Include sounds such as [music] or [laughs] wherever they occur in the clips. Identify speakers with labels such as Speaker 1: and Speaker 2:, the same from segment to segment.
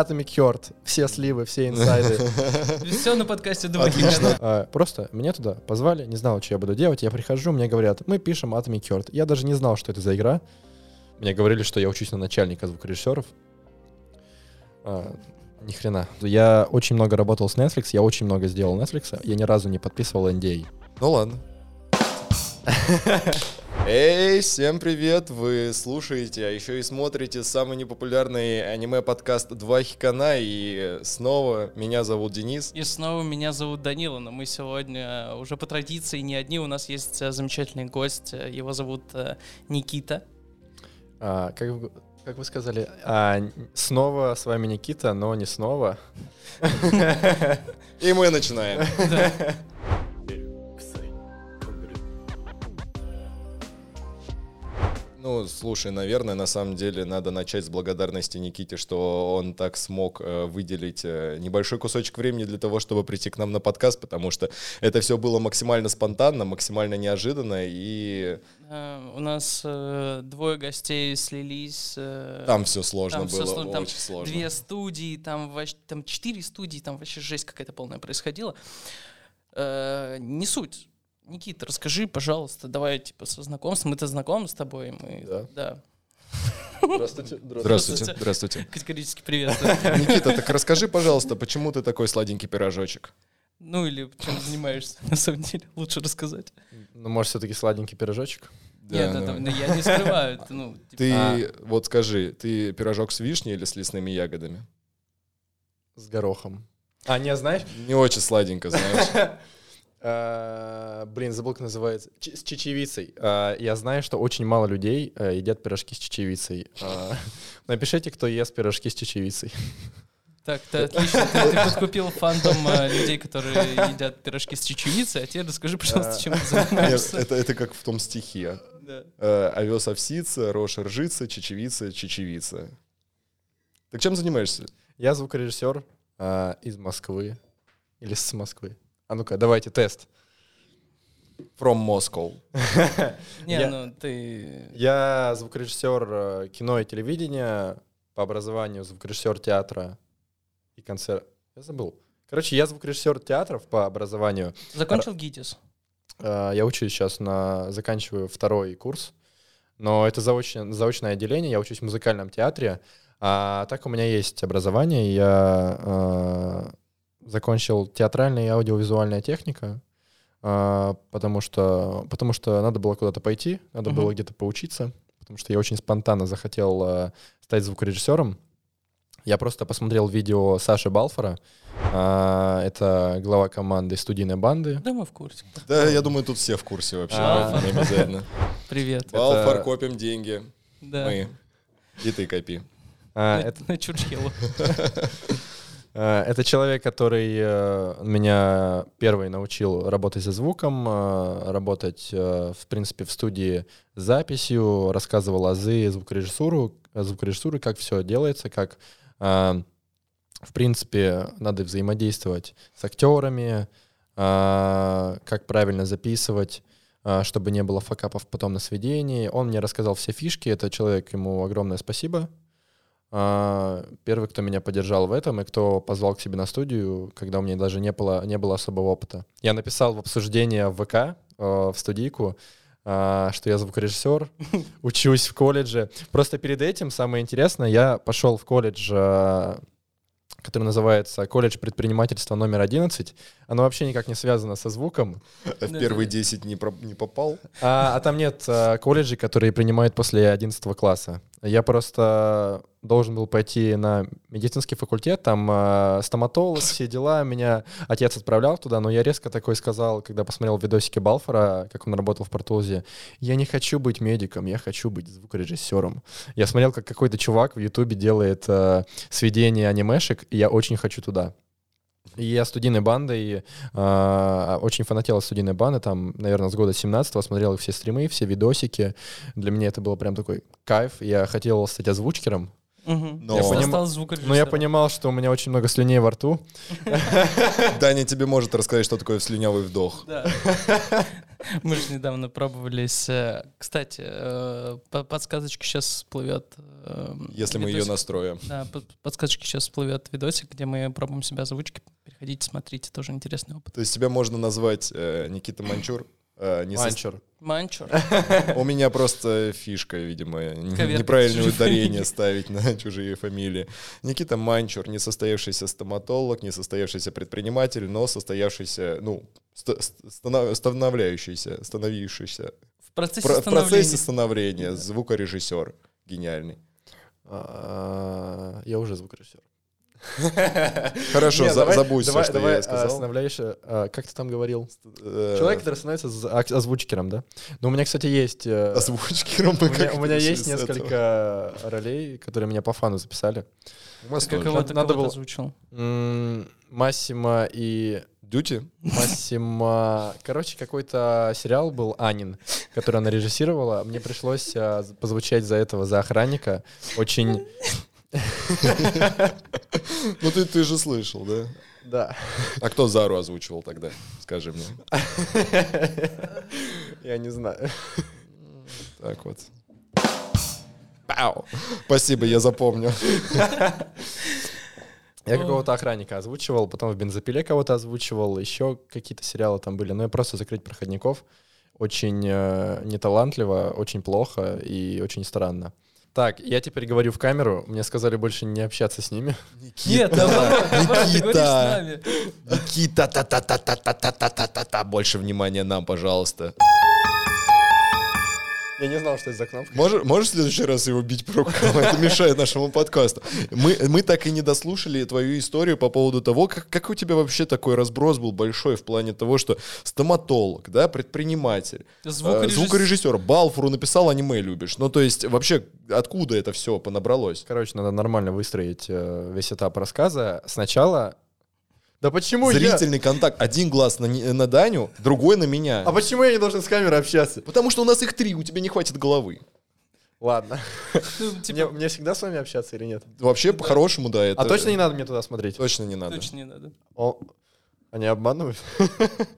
Speaker 1: Atomic Heart, все сливы, все инсайды. [laughs]
Speaker 2: Все на подкасте два
Speaker 1: А, Просто меня туда позвали, не знал, что я буду делать. Я прихожу, мне говорят, мы пишем Atomic Heart. Я даже не знал, что это за игра. Мне говорили, что я учусь на начальника звукорежиссеров. А, Ни хрена. Я очень много работал с Netflix, я очень много сделал Netflix. Я ни разу не подписывал NDA.
Speaker 3: Ну ладно. [laughs] Эй, всем привет! Вы слушаете, а еще и смотрите самый непопулярный аниме-подкаст «Два хикана». И снова меня зовут Денис.
Speaker 2: И снова меня зовут Данила, но мы сегодня уже по традиции не одни, у нас есть э, замечательный гость, э, его зовут э, Никита.
Speaker 1: А, как, вы, как вы сказали, а, снова с вами Никита, но не снова.
Speaker 3: И мы начинаем. Ну, слушай, наверное, на самом деле надо начать с благодарности Никите, что он так смог э, выделить э, небольшой кусочек времени для того, чтобы прийти к нам на подкаст, потому что это все было максимально спонтанно, максимально неожиданно, и
Speaker 2: Э, У нас двое гостей слились.
Speaker 3: там все сложно
Speaker 2: там
Speaker 3: было,
Speaker 2: сложно, там
Speaker 3: очень сложно.
Speaker 2: Две студии, там, вообще, там четыре студии, там вообще жесть какая-то полная происходила. Не суть. Никита, расскажи, пожалуйста, давай типа со знакомством. Мы-то знакомы с тобой, мы,
Speaker 1: Да.
Speaker 2: да.
Speaker 1: Здравствуйте.
Speaker 3: Здравствуйте, здравствуйте.
Speaker 2: Категорически привет.
Speaker 3: Никита, так расскажи, пожалуйста, почему ты такой сладенький пирожочек?
Speaker 2: Ну или чем занимаешься, на самом деле, лучше рассказать.
Speaker 1: Ну, может, все-таки сладенький пирожочек?
Speaker 2: Нет,
Speaker 3: Да,
Speaker 2: это-
Speaker 3: да.
Speaker 2: ну, я не скрываю. это, Ну, [laughs] типа,
Speaker 3: Ты
Speaker 1: А.
Speaker 3: вот скажи, ты пирожок с вишней или с лесными ягодами?
Speaker 1: С горохом. А, не, знаешь?
Speaker 3: Не очень сладенько, знаешь. [laughs]
Speaker 1: А, Блин, забыл, как называется. Ч- С чечевицей. А, Я знаю, что очень мало людей э, едят пирожки с чечевицей. А, [laughs] Напишите, кто ест пирожки с чечевицей.
Speaker 2: Так, ты отлично. Ты, ты подкупил фандом э, людей, которые едят пирожки с чечевицей, а теперь расскажи, пожалуйста, чем ты
Speaker 3: Нет,
Speaker 2: занимаешься.
Speaker 3: это, это как в том стихе.
Speaker 2: Да.
Speaker 3: Э, Овес овсица, рожь ржица, чечевица, чечевица. Так чем занимаешься?
Speaker 1: Я звукорежиссер а, из Москвы. Или с Москвы. А ну-ка, давайте тест.
Speaker 3: From Moscow. [laughs]
Speaker 2: Не,
Speaker 1: Я-
Speaker 2: ну ты...
Speaker 1: Я звукорежиссер э, кино и телевидения, по образованию звукорежиссер театра и концерт. Я забыл. Короче, я звукорежиссер театров по образованию.
Speaker 2: Закончил ГИТИС?
Speaker 1: Э, Я учусь сейчас на... Заканчиваю второй курс, но это заочное, заочное отделение, я учусь в музыкальном театре. А так у меня есть образование, я э, закончил театральная и аудиовизуальная техника, э, потому, что, потому что надо было куда-то пойти, надо
Speaker 2: Мгм.
Speaker 1: было где-то поучиться, потому что я очень спонтанно захотел э, стать звукорежиссером. Я просто посмотрел видео Саши Балфора, э, это глава команды студийной банды,
Speaker 2: Да, мы в курсе.
Speaker 3: Да, я думаю, тут все в курсе вообще.
Speaker 1: А.
Speaker 3: Обязательно.
Speaker 2: Привет.
Speaker 3: Балфор, копим деньги.
Speaker 2: Да.
Speaker 3: Мы. И ты копи.
Speaker 1: А,
Speaker 2: На-
Speaker 1: это,
Speaker 2: На Чурчхелу. [laughs]
Speaker 1: э, это человек, который э, меня первый научил работать со звуком, э, работать, в принципе, в студии с записью, рассказывал азы звукорежиссуру, звукорежиссуры, как все делается, как, в принципе, надо взаимодействовать с актерами, как правильно записывать, чтобы не было факапов потом на сведении. Он мне рассказал все фишки, это человек, ему огромное спасибо. А, Первый, кто меня поддержал в этом и кто позвал к себе на студию, когда у меня даже не было, не было особого опыта. Я написал в обсуждение в ВК, э, в студийку, а, что я звукорежиссер, [laughs] учусь в колледже. Просто перед этим, самое интересное, я пошел в колледж, а, который называется «Колледж предпринимательства номер 11». Оно вообще никак не связано со звуком. [laughs]
Speaker 3: В первые 10 не про- не попал.
Speaker 1: А, а там нет а, колледжей, которые принимают после 11 класса. Я просто должен был пойти на медицинский факультет, там а, стоматолог, [laughs] все дела. Меня отец отправлял туда, но я резко такой сказал, когда посмотрел видосики Балфора, как он работал в Портулзе, я не хочу быть медиком, я хочу быть звукорежиссером. Я смотрел, как какой-то чувак в Ютубе делает а, сведения анимешек, и я очень хочу туда. И я студийной бандой, а, очень фанател студийной банды, там, наверное, с года 17 смотрел их все стримы, все видосики. Для меня это было прям такой кайф. Я хотел стать озвучкером.
Speaker 3: Но-
Speaker 2: Я
Speaker 1: поним- но я понимал, что у меня очень много слюней во рту. [laughs]
Speaker 3: Даня тебе может рассказать, что такое слюнявый вдох. [laughs]
Speaker 2: Мы же недавно пробовались. э, Кстати, э, по- подсказочка сейчас всплывет. Э,
Speaker 3: Если мы ее
Speaker 2: видосик.
Speaker 3: настроим.
Speaker 2: Да, под- подсказочки сейчас всплывет видосик, где мы пробуем себя озвучки. Переходите, смотрите, тоже интересный опыт.
Speaker 3: То есть тебя можно назвать э, Никита Манчур. э, не со-
Speaker 1: Манчур.
Speaker 2: Манчур.
Speaker 3: У меня просто фишка, видимо, неправильное ударение ставить на чужие фамилии. Никита Манчур, несостоявшийся стоматолог, несостоявшийся предприниматель, но состоявшийся, ну, ст- ст- станов- становляющийся, становившийся,
Speaker 2: В процессе
Speaker 3: Про- в процессе
Speaker 2: становления.
Speaker 3: звукорежиссер гениальный.
Speaker 1: А, Я уже звукорежиссер. [laughs]
Speaker 3: Хорошо,
Speaker 1: Не,
Speaker 3: за-
Speaker 1: давай-
Speaker 3: забудь
Speaker 1: давай-
Speaker 3: все, что
Speaker 1: давай,
Speaker 3: я
Speaker 1: а,
Speaker 3: сказал.
Speaker 1: становляешься, а, как ты там говорил?
Speaker 3: Э,
Speaker 1: Человек, который становится озвучкером, да? Ну, у меня, кстати, есть... э,
Speaker 3: Озвучкером
Speaker 1: У меня, у меня есть
Speaker 3: этого.
Speaker 1: несколько ролей, которые меня по фану записали.
Speaker 2: Ты
Speaker 1: Надо
Speaker 2: кого
Speaker 1: было-
Speaker 2: озвучил?
Speaker 1: М, Массимо и...
Speaker 3: Дюти?
Speaker 1: Массимо... Короче, какой-то сериал был «Анин», который она режиссировала. Мне пришлось а, позвучать за этого, за охранника. Очень... [laughs]
Speaker 3: Ну ты, ты же слышал, да?
Speaker 1: Да.
Speaker 3: А кто Зару озвучивал тогда? Скажи мне. [laughs]
Speaker 1: Я не знаю.
Speaker 3: Так вот. Пау. Спасибо, я запомню. [laughs]
Speaker 1: Я какого-то охранника озвучивал, потом в бензопиле кого-то озвучивал, еще какие-то сериалы там были. Но я просто закрыть проходников очень э, неталантливо, очень плохо и очень странно. Так, я теперь говорю в камеру, мне сказали больше не общаться с ними.
Speaker 3: Никита! Никита! Никита! Больше внимания нам, пожалуйста.
Speaker 1: Я не знал, что это за кнопка.
Speaker 3: Можешь, можешь в следующий раз его бить по рукам? Это мешает нашему подкасту. Мы, мы так и не дослушали твою историю по поводу того, как, как у тебя вообще такой разброс был большой в плане того, что стоматолог, да, предприниматель, э,
Speaker 2: Звукорежиссер.
Speaker 3: звукорежиссер, Балфуру написал аниме любишь. Ну, то есть, вообще, откуда это все понабралось?
Speaker 1: Короче, надо нормально выстроить э, весь этап рассказа. Сначала... Да почему я?
Speaker 3: Зрительный контакт. Один глаз на, на Даню, другой на меня.
Speaker 1: А почему я не должен с камерой общаться?
Speaker 3: Потому что у нас их три, у тебя не хватит головы.
Speaker 1: Ладно. [laughs] Мне,
Speaker 2: типа,
Speaker 1: мне всегда с вами общаться или нет?
Speaker 3: Вообще, по-хорошему, да. Это...
Speaker 1: А точно не надо мне туда смотреть?
Speaker 3: Точно не надо.
Speaker 2: точно не надо.
Speaker 1: О, они обманывают? [laughs]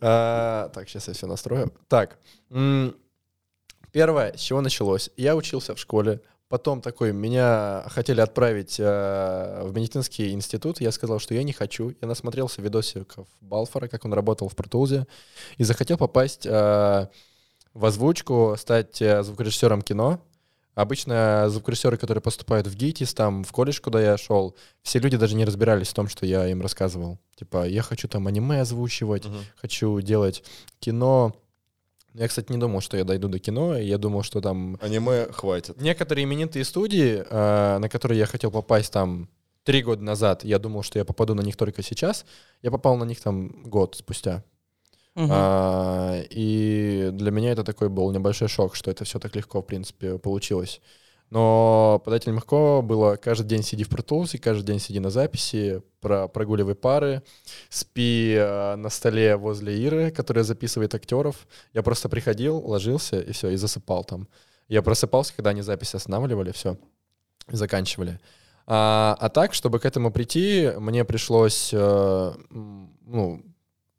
Speaker 1: А, Так, сейчас я все настрою. Так, м, первое, с чего началось? Я учился в школе, потом такой, меня хотели отправить э, в медицинский институт, я сказал, что я не хочу. Я насмотрелся видосиков Балфора, как он работал в Протулзе, и захотел попасть э, в озвучку, стать э, звукорежиссером кино. Обычно звукорежиссеры, которые поступают в ГИТИС, там, в колледж, куда я шел, все люди даже не разбирались в том, что я им рассказывал. Типа, я хочу там аниме озвучивать,
Speaker 3: Мгм.
Speaker 1: хочу делать кино. Я, кстати, не думал, что я дойду до кино, я думал, что там
Speaker 3: Аниме хватит.
Speaker 1: некоторые именитые студии, э, на которые я хотел попасть там три года назад, я думал, что я попаду на них только сейчас, я попал на них там год спустя.
Speaker 2: Мгм.
Speaker 1: А, и для меня это такой был небольшой шок, что это все так легко, в принципе, получилось. Но под этим легко было каждый день сиди в Pro каждый день сиди на записи, про, прогуливай пары, спи э, на столе возле Иры, которая записывает актеров. Я просто приходил, ложился и все, и засыпал там. Я просыпался, когда они запись останавливали, все, заканчивали. А, а так, чтобы к этому прийти, мне пришлось, э, ну,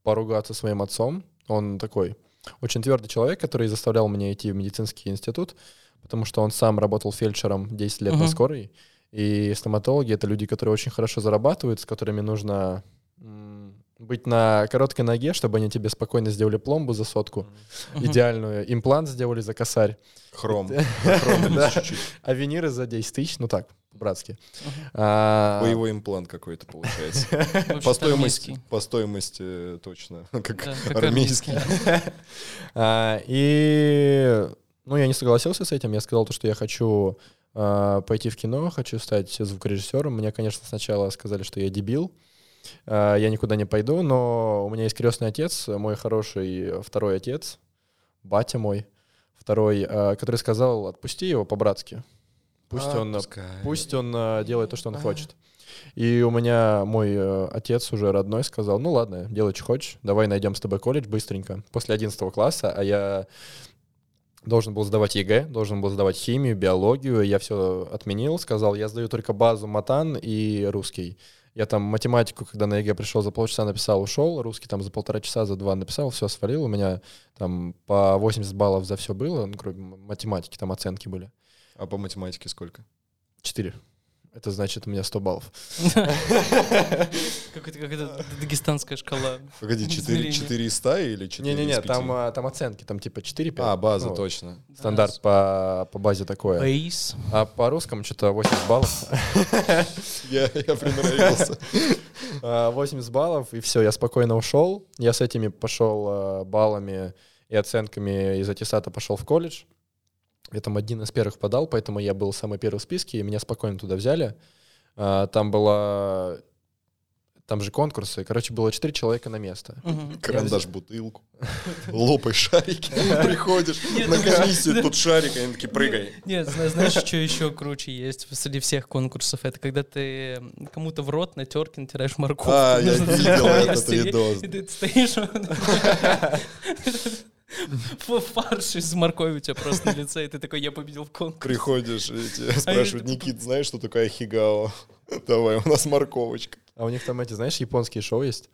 Speaker 1: поругаться своим отцом. Он такой очень твердый человек, который заставлял меня идти в медицинский институт, потому что он сам работал фельдшером 10 лет на
Speaker 2: Мгм.
Speaker 1: скорой. И стоматологи — это люди, которые очень хорошо зарабатывают, с которыми нужно быть на короткой ноге, чтобы они тебе спокойно сделали пломбу за сотку,
Speaker 2: Мгм.
Speaker 1: идеальную, имплант сделали за косарь,
Speaker 3: Хром. [laughs]
Speaker 1: А виниры за 10 тысяч, ну так, по-братски.
Speaker 2: Мгм.
Speaker 1: А,
Speaker 3: Боевой имплант какой-то получается. [laughs] По стоимости, по стоимости э, точно. [laughs] Как
Speaker 2: Да, как
Speaker 3: армейский.
Speaker 1: А, И, ну, я не согласился с этим. Я сказал то, что я хочу а, пойти в кино, хочу стать звукорежиссером. Мне, конечно, сначала сказали, что я дебил, а, я никуда не пойду, но у меня есть крестный отец, мой хороший второй отец, батя мой, второй, а, который сказал, отпусти его по-братски. Пусть
Speaker 3: А,
Speaker 1: он,
Speaker 3: пускай.
Speaker 1: пусть он а, делает то, что он хочет. И у меня мой э, отец уже родной сказал, ну ладно, делай, что хочешь, давай найдем с тобой колледж быстренько. После 11 класса, а я должен был сдавать ЕГЭ, должен был сдавать химию, биологию, я все отменил, сказал, я сдаю только базу матан и русский. Я там математику, когда на ЕГЭ пришел, за полчаса написал, ушел. Русский там за полтора часа, за два написал, все свалил. У меня там по 80 баллов за все было, ну, кроме математики, там оценки были.
Speaker 3: А по математике сколько?
Speaker 1: Четыре. Это значит, у меня 100 баллов.
Speaker 2: Какая-то какая-то дагестанская шкала.
Speaker 3: Погоди, 4,
Speaker 2: измерения.
Speaker 3: 4 из 100 или 4
Speaker 1: Не-не-не,
Speaker 3: из 5?
Speaker 1: там, а, там оценки, там типа 4 5.
Speaker 3: А, база, точно.
Speaker 1: Стандарт по, по базе такое.
Speaker 2: Бейс.
Speaker 1: А по русскому что-то 80 баллов. [laughs]
Speaker 3: Я, я приноровился. [laughs]
Speaker 1: А, 80 баллов, и все, я спокойно ушел. Я с этими пошел а, баллами и оценками из аттестата пошел в колледж. Я там один из первых подал, поэтому я был самый первый в списке, и меня спокойно туда взяли. А, Там была... Там же конкурсы. Короче, было 4 человека на место.
Speaker 2: Мгм.
Speaker 3: Карандаш, бутылку. Лопай шарики. [laughs] Приходишь на
Speaker 2: ну,
Speaker 3: комиссию, тут шарик, они такие, прыгай.
Speaker 2: Нет, зна- знаешь, [laughs] что еще круче есть среди всех конкурсов? Это когда ты кому-то в рот на терке натираешь морковку.
Speaker 3: А, [laughs] я видел этот видос.
Speaker 2: И ты стоишь... в фарше из моркови у тебя просто на лице, и ты такой, я победил в конкурсе.
Speaker 3: Приходишь, и [laughs] тебя
Speaker 2: А
Speaker 3: спрашивают, Никит, знаешь, что такое хигао? [laughs] Давай, у нас морковочка.
Speaker 1: А у них там эти, знаешь, японские шоу есть?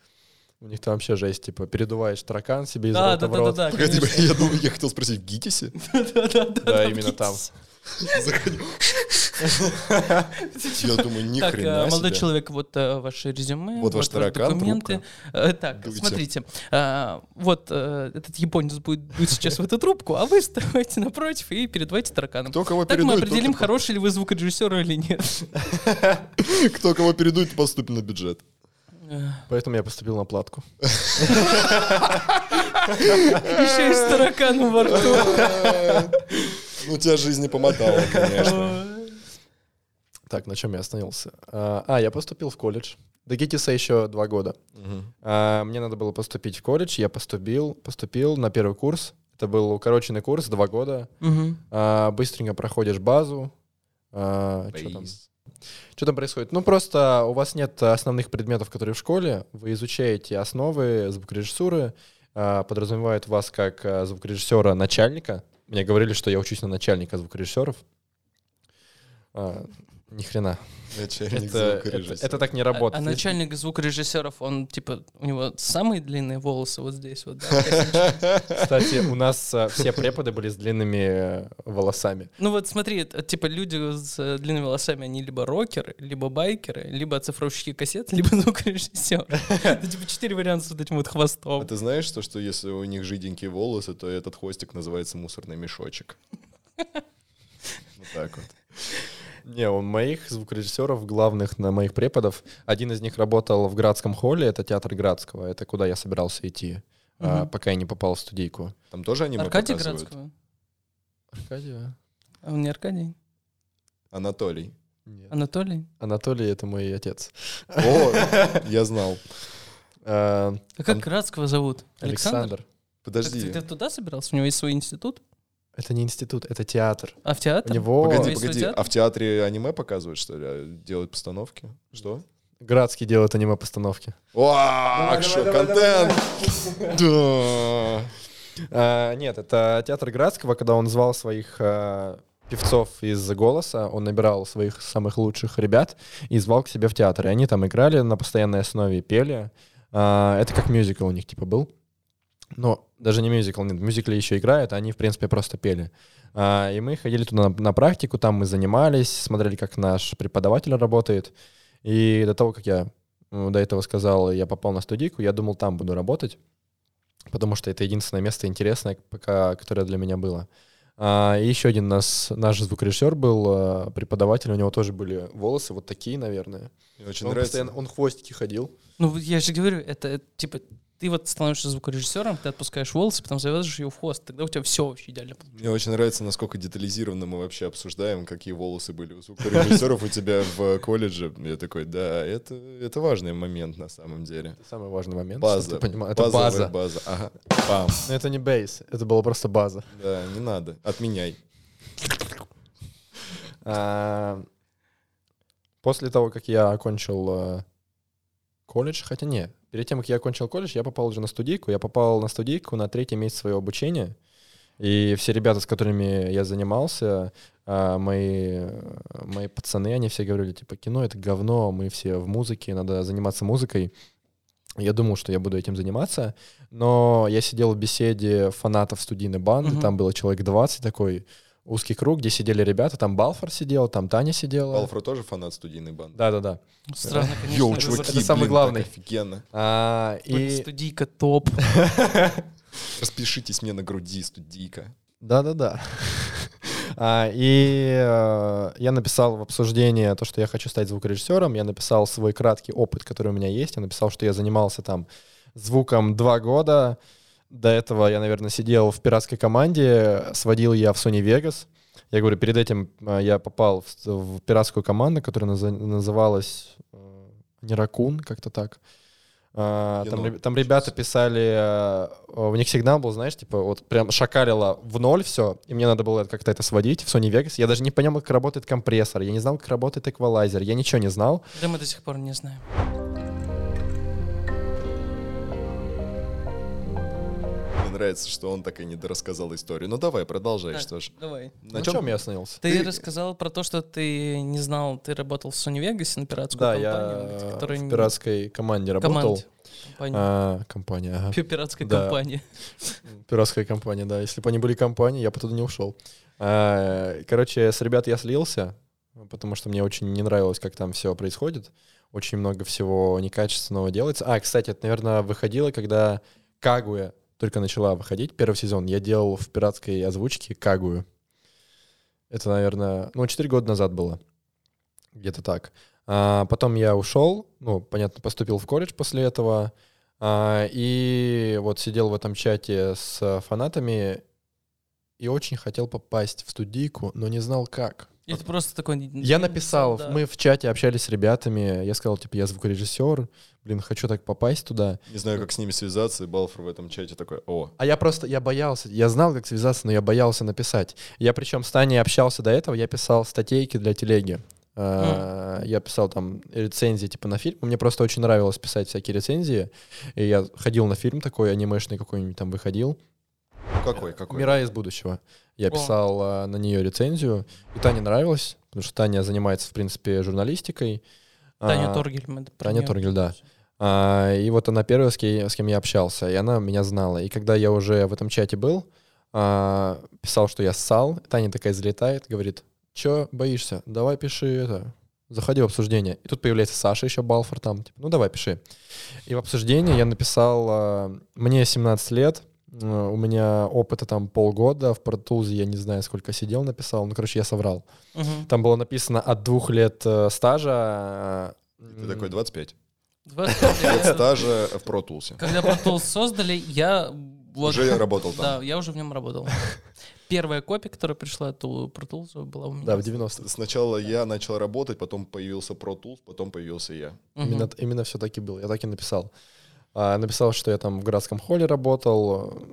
Speaker 1: У них там вообще жесть, типа, передуваешь таракан себе из
Speaker 2: Да,
Speaker 1: рота
Speaker 2: да,
Speaker 1: в
Speaker 2: да,
Speaker 1: рот.
Speaker 2: да,
Speaker 3: Погоди, я думаю, я хотел спросить, в ГИТИСе? [laughs]
Speaker 2: Да, да, да,
Speaker 1: Да, именно там.
Speaker 3: Я думаю, ни
Speaker 2: Так,
Speaker 3: хрена
Speaker 2: молодой
Speaker 3: себе.
Speaker 2: человек, вот э, ваше резюме,
Speaker 3: Вот ваш таракан,
Speaker 2: документы. Э, Так,
Speaker 3: Дуйте.
Speaker 2: смотрите, э, вот этот японец будет дуть сейчас в эту трубку, а вы вставайте напротив и передавайте тараканом.
Speaker 3: Кто кого
Speaker 2: Так мы определим,
Speaker 3: и
Speaker 2: хороший ли вы звукорежиссер или нет. [laughs]
Speaker 3: Кто кого передует, поступит на бюджет.
Speaker 1: Поэтому я поступил на платку.
Speaker 2: Еще и с тараканом во рту. [laughs]
Speaker 3: Ну, тебя жизнь не помотала, конечно. [laughs]
Speaker 1: Так, на чем я остановился? А, а, я поступил в колледж. До ГИТИСа еще два года. А, мне надо было поступить в колледж, я поступил, поступил на первый курс. Это был укороченный курс, два года. А, быстренько проходишь базу. А, что там? Что там происходит? Ну, просто у вас нет основных предметов, которые в школе. Вы изучаете основы звукорежиссуры, подразумевает вас как а, звукорежиссера начальника. Мне говорили, что я учусь на начальника звукорежиссеров. А, ни хрена.
Speaker 3: Начальник
Speaker 1: Это, это,
Speaker 3: звукорежиссера.
Speaker 1: это так не
Speaker 2: А,
Speaker 1: работает.
Speaker 2: а начальник звукорежиссеров, он типа, у него самые длинные волосы вот здесь вот, да?
Speaker 1: Кстати, у нас а, все преподы были с длинными э, волосами.
Speaker 2: Ну вот смотри, это, типа люди с э, длинными волосами, они либо рокеры, либо байкеры, либо оцифровщики кассет, [laughs] либо звукорежиссер. Это типа четыре варианта с вот этим вот
Speaker 3: А
Speaker 2: хвостом.
Speaker 3: ты знаешь, то, что если у них жиденькие волосы, то этот хвостик называется мусорный мешочек? [laughs] Вот так вот.
Speaker 1: Не, у моих звукорежиссеров главных, на моих преподов, один из них работал в Градском холле, это театр Градского, это куда я собирался идти, а,
Speaker 2: Мгм.
Speaker 1: пока я не попал в студийку.
Speaker 3: Там тоже аниме
Speaker 2: Аркадий
Speaker 3: показывают?
Speaker 2: Градского.
Speaker 1: Аркадий, а?
Speaker 2: А он не Аркадий?
Speaker 3: Анатолий.
Speaker 1: Нет.
Speaker 2: Анатолий?
Speaker 1: Анатолий — это мой отец.
Speaker 3: О, я знал. [laughs]
Speaker 1: А,
Speaker 2: А как Градского зовут? Александр?
Speaker 3: Подожди.
Speaker 2: ты туда собирался? У него есть свой институт?
Speaker 1: Это не институт, это театр.
Speaker 2: А в театр?
Speaker 1: У него
Speaker 3: Погоди, погоди.
Speaker 2: театр?
Speaker 3: А в театре аниме показывают, что ли? Делают постановки? Что?
Speaker 1: Градский делает аниме-постановки.
Speaker 3: Вау, что, контент! [laughs] Да.
Speaker 1: А, нет, это театр Градского, когда он звал своих а, певцов из «Голоса», он набирал своих самых лучших ребят и звал к себе в театр. И они там играли на постоянной основе, пели. А, это как мюзикл у них типа был. Но даже не мюзикл, нет, в мюзикле еще играют, а они, в принципе, просто пели. А, и мы ходили туда на, на практику, там мы занимались, смотрели, как наш преподаватель работает. И до того, как я м, до этого сказал, я попал на студийку, я думал, там буду работать, потому что это единственное место интересное, пока, которое для меня было. А, и еще один нас, наш звукорежиссер был, а, преподаватель, у него тоже были волосы вот такие, наверное.
Speaker 3: Мне очень
Speaker 1: Он,
Speaker 3: нравится.
Speaker 1: постоянно, он в хвостике ходил.
Speaker 2: Ну, я же говорю, это, это, типа, ты вот становишься звукорежиссером, ты отпускаешь волосы, потом завязываешь ее в хвост, тогда у тебя все вообще идеально получится.
Speaker 3: Мне очень нравится, насколько детализированно мы вообще обсуждаем, какие волосы были у звукорежиссеров у тебя в колледже. Я такой, да, это, это важный момент на самом деле.
Speaker 1: Это самый важный момент.
Speaker 3: База.
Speaker 1: ты понимал. Это
Speaker 3: Базовая
Speaker 1: база.
Speaker 3: база. Ага. Пам.
Speaker 1: Но это не бейс, это была просто база.
Speaker 3: Да, не надо. Отменяй.
Speaker 1: А, После того, как я окончил э, колледж, хотя не, перед тем, как я окончил колледж, я попал уже на студийку. Я попал на студийку на третий месяц своего обучения. И все ребята, с которыми я занимался, а, мои, мои пацаны, они все говорили, типа, кино — это говно, мы все в музыке, надо заниматься музыкой. Я думал, что я буду этим заниматься, но я сидел в беседе фанатов студийной банды,
Speaker 2: Мгм.
Speaker 1: там было человек 20 такой, узкий круг, где сидели ребята, там Балфор сидел, там Таня сидела.
Speaker 3: Алфро тоже фанат студийной банды.
Speaker 1: Да-да-да.
Speaker 2: Странно, конечно.
Speaker 3: Йоу, чуваки,
Speaker 1: это самый
Speaker 3: блин,
Speaker 1: главный.
Speaker 3: офигенно.
Speaker 1: А, и...
Speaker 2: Студийка топ. [laughs]
Speaker 3: Распишитесь мне на груди, студийка.
Speaker 1: Да-да-да. А, и э, я написал в обсуждение то, что я хочу стать звукорежиссером. Я написал свой краткий опыт, который у меня есть. Я написал, что я занимался там звуком два года. До этого я, наверное, сидел в пиратской команде. Сводил я в Sony Vegas. Я говорю, перед этим э, я попал в, в пиратскую команду, которая наза- называлась э, не Ракун, как-то так. А, там, реб- там ребята писали, э, у них сигнал был, знаешь, типа вот прям шакалило в ноль все, и мне надо было как-то это сводить в Sony Vegas. Я даже не понял, как работает компрессор, я не знал, как работает эквалайзер, я ничего не знал.
Speaker 2: Да мы до сих пор не знаем.
Speaker 3: Нравится, что он так и не дорассказал историю. Ну давай, продолжай,
Speaker 2: Да,
Speaker 3: что ж.
Speaker 2: Давай.
Speaker 3: На
Speaker 1: На
Speaker 3: чем-
Speaker 1: чем я остановился?
Speaker 2: Ты,
Speaker 3: Ты-
Speaker 2: рассказал про то, что ты не знал, ты работал в Sony Vegas на пиратскую
Speaker 1: Да,
Speaker 2: компанию,
Speaker 1: я
Speaker 2: которая
Speaker 1: в пиратской команде работал.
Speaker 2: команде. Компания.
Speaker 1: А, компания, ага.
Speaker 2: Пи- Пиратская
Speaker 1: Да.
Speaker 2: компания. [laughs]
Speaker 1: Пиратская компания, да. Если бы они были компании, я бы туда не ушел. А, Короче, с ребят я слился, потому что мне очень не нравилось, как там все происходит. Очень много всего некачественного делается. А, кстати, это, наверное, выходило, когда Кагуя только начала выходить, первый сезон. Я делал в пиратской озвучке Кагую. Это, наверное, ну, 4 года назад было. Где-то так. А, потом я ушел, ну, понятно, поступил в колледж после этого. А, и вот сидел в этом чате с фанатами и очень хотел попасть в студийку, но не знал как.
Speaker 2: Ты просто такой...
Speaker 1: Я написал,
Speaker 2: да.
Speaker 1: мы в чате общались с ребятами, я сказал, типа, я звукорежиссер, блин, хочу так попасть туда.
Speaker 3: Не знаю, как с ними связаться, и Балфор в этом чате такой, о,
Speaker 1: А я просто, я боялся, я знал, как связаться, но я боялся написать. Я причем с Таней общался до этого, я писал статейки для телеги. А, Я писал там рецензии типа на фильм. Мне просто очень нравилось писать всякие рецензии. И я ходил на фильм такой, анимешный какой-нибудь там выходил.
Speaker 3: какой, какой?
Speaker 1: «Мира из будущего». Я
Speaker 2: О.
Speaker 1: писал а, на нее рецензию, и Тане нравилось, потому что Таня занимается, в принципе, журналистикой.
Speaker 2: Таня
Speaker 1: А,
Speaker 2: Торгель. мы
Speaker 1: Таня Торгель, да. А, и вот она первая, с кем, с кем я общался, и она меня знала. И когда я уже в этом чате был, а, писал, что я ссал, Таня такая залетает, говорит, чё боишься, давай пиши это, заходи в обсуждение. И тут появляется Саша еще, Балфор там, типа, ну давай пиши. И в обсуждении я написал, а, мне 17 лет, у меня опыта там полгода, в Tools я не знаю, сколько сидел, написал, ну, короче, я соврал.
Speaker 2: Мгм.
Speaker 1: Там было написано от двух лет э, стажа. э,
Speaker 3: Ты такой 25.
Speaker 2: 25
Speaker 3: Лет стажа в Tools.
Speaker 2: Когда Pro Tools создали, я вот...
Speaker 3: Уже работал
Speaker 2: Да,
Speaker 3: там.
Speaker 2: я уже в нем работал. Первая копия, которая пришла от Pro Tools, была у меня.
Speaker 1: Да, в 90-х.
Speaker 3: Сначала я начал работать, потом появился Pro Tools, потом появился я.
Speaker 1: Именно, именно все так и было. Я так и написал. А, написал, что я там в городском холле работал.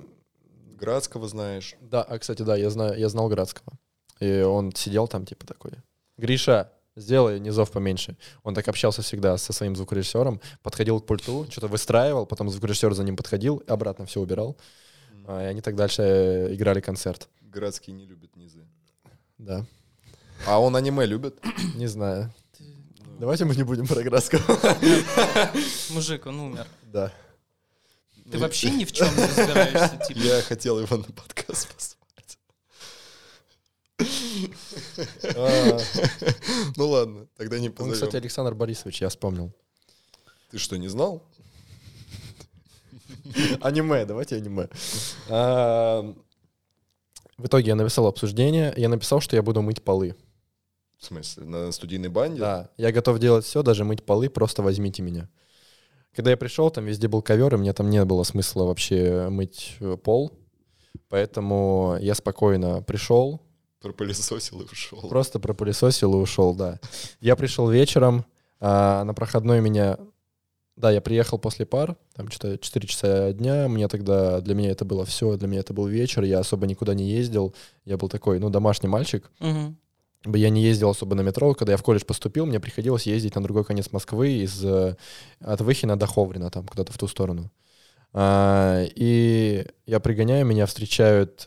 Speaker 3: Градского знаешь.
Speaker 1: Да, а, кстати, да, я, знаю, я знал городского. И он сидел там, типа, такой, Гриша, сделай низов поменьше. Он так общался всегда со своим звукорежиссером, подходил к пульту, что-то выстраивал, потом звукорежиссер за ним подходил, обратно все убирал. А, и они так дальше э, играли концерт.
Speaker 3: Градский не любит низы.
Speaker 1: Да,
Speaker 3: А он аниме любит?
Speaker 1: не знаю. Давайте мы не будем про городского. [laughs]
Speaker 2: Мужик, он умер.
Speaker 1: Да.
Speaker 2: Ты вообще ни в чем не разбираешься, типа.
Speaker 3: Я хотел его на подкаст позвать. [laughs]
Speaker 1: А,
Speaker 3: Ну ладно, тогда не
Speaker 1: Он, кстати,
Speaker 3: позовем.
Speaker 1: Александр Борисович, я вспомнил.
Speaker 3: Ты что, не знал? [laughs]
Speaker 1: Аниме, давайте аниме. А, В итоге я написал обсуждение, я написал, что я буду мыть полы.
Speaker 3: В смысле, на студийной банде?
Speaker 1: Да, я готов делать все, даже мыть полы, просто возьмите меня. Когда я пришел, там везде был ковер, и мне там не было смысла вообще мыть э, пол. Поэтому я спокойно пришел,
Speaker 3: Пропылесосил и ушел.
Speaker 1: просто пропылесосил и ушел, да. Я пришел вечером, а на проходной меня... Да, я приехал после пар, там что-то 4 часа дня, мне тогда, для меня это было все, для меня это был вечер, я особо никуда не ездил, я был такой, ну, домашний мальчик,
Speaker 2: Мгм.
Speaker 1: Я не ездил особо на метро. Когда я в колледж поступил, мне приходилось ездить на другой конец Москвы из э, от Выхина до Ховрина, там куда-то в ту сторону. А, и я пригоняю, меня встречают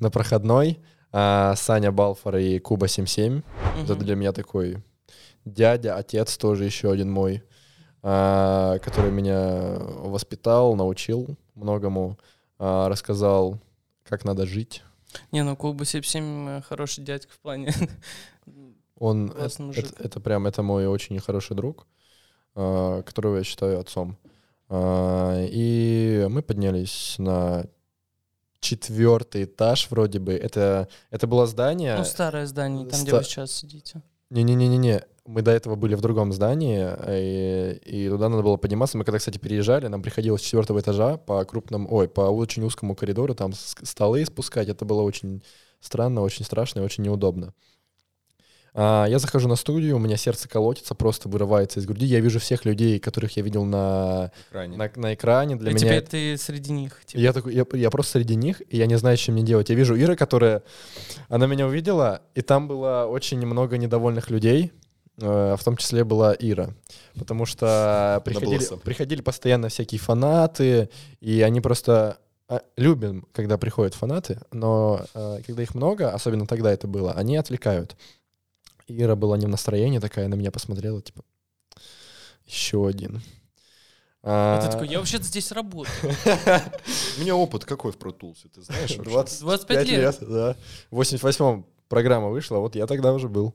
Speaker 1: на проходной. А, Саня Балфор и Куба 77. Это
Speaker 2: Мгм.
Speaker 1: для меня такой дядя, отец тоже еще один мой, а, который меня воспитал, научил многому, а, рассказал, как надо жить.
Speaker 2: Не, ну Куба 77 э, хороший дядька в плане. [laughs]
Speaker 1: Он [laughs] это, это- это прям это мой очень хороший друг, а, которого я считаю отцом. А, И мы поднялись на четвертый этаж вроде бы. Это это было здание.
Speaker 2: Ну, старое здание, там, где
Speaker 1: ста-
Speaker 2: вы сейчас сидите.
Speaker 1: Не-не-не-не-не. Мы до этого были в другом здании, и, и туда надо было подниматься. Мы когда, кстати, переезжали, нам приходилось с четвертого этажа по крупному, ой, по очень узкому коридору там столы спускать. Это было очень странно, очень страшно и очень неудобно. А, я захожу на студию, у меня сердце колотится, просто вырывается из груди. Я вижу всех людей, которых я видел на,
Speaker 3: Экране.
Speaker 1: на, на экране. Для
Speaker 2: и
Speaker 1: меня
Speaker 2: теперь
Speaker 1: это-
Speaker 2: ты среди них. типа.
Speaker 1: я такой, я, я просто среди них, и я не знаю, что мне делать. Я вижу Ира, которая, она меня увидела, и там было очень много недовольных людей, э, в том числе была Ира, потому что [laughs] приходили, приходили постоянно всякие фанаты, и они просто а, любим, когда приходят фанаты, но э, когда их много, особенно тогда это было, они отвлекают. Ира была не в настроении, такая на меня посмотрела, типа, еще один.
Speaker 2: А ты
Speaker 1: А,
Speaker 2: такой, я вообще-то здесь работаю. [laughs]
Speaker 3: У меня опыт какой в Pro Tools, ты знаешь? вообще?
Speaker 1: 20
Speaker 2: 25 лет.
Speaker 1: да. В 88-м программа вышла, вот я тогда уже был.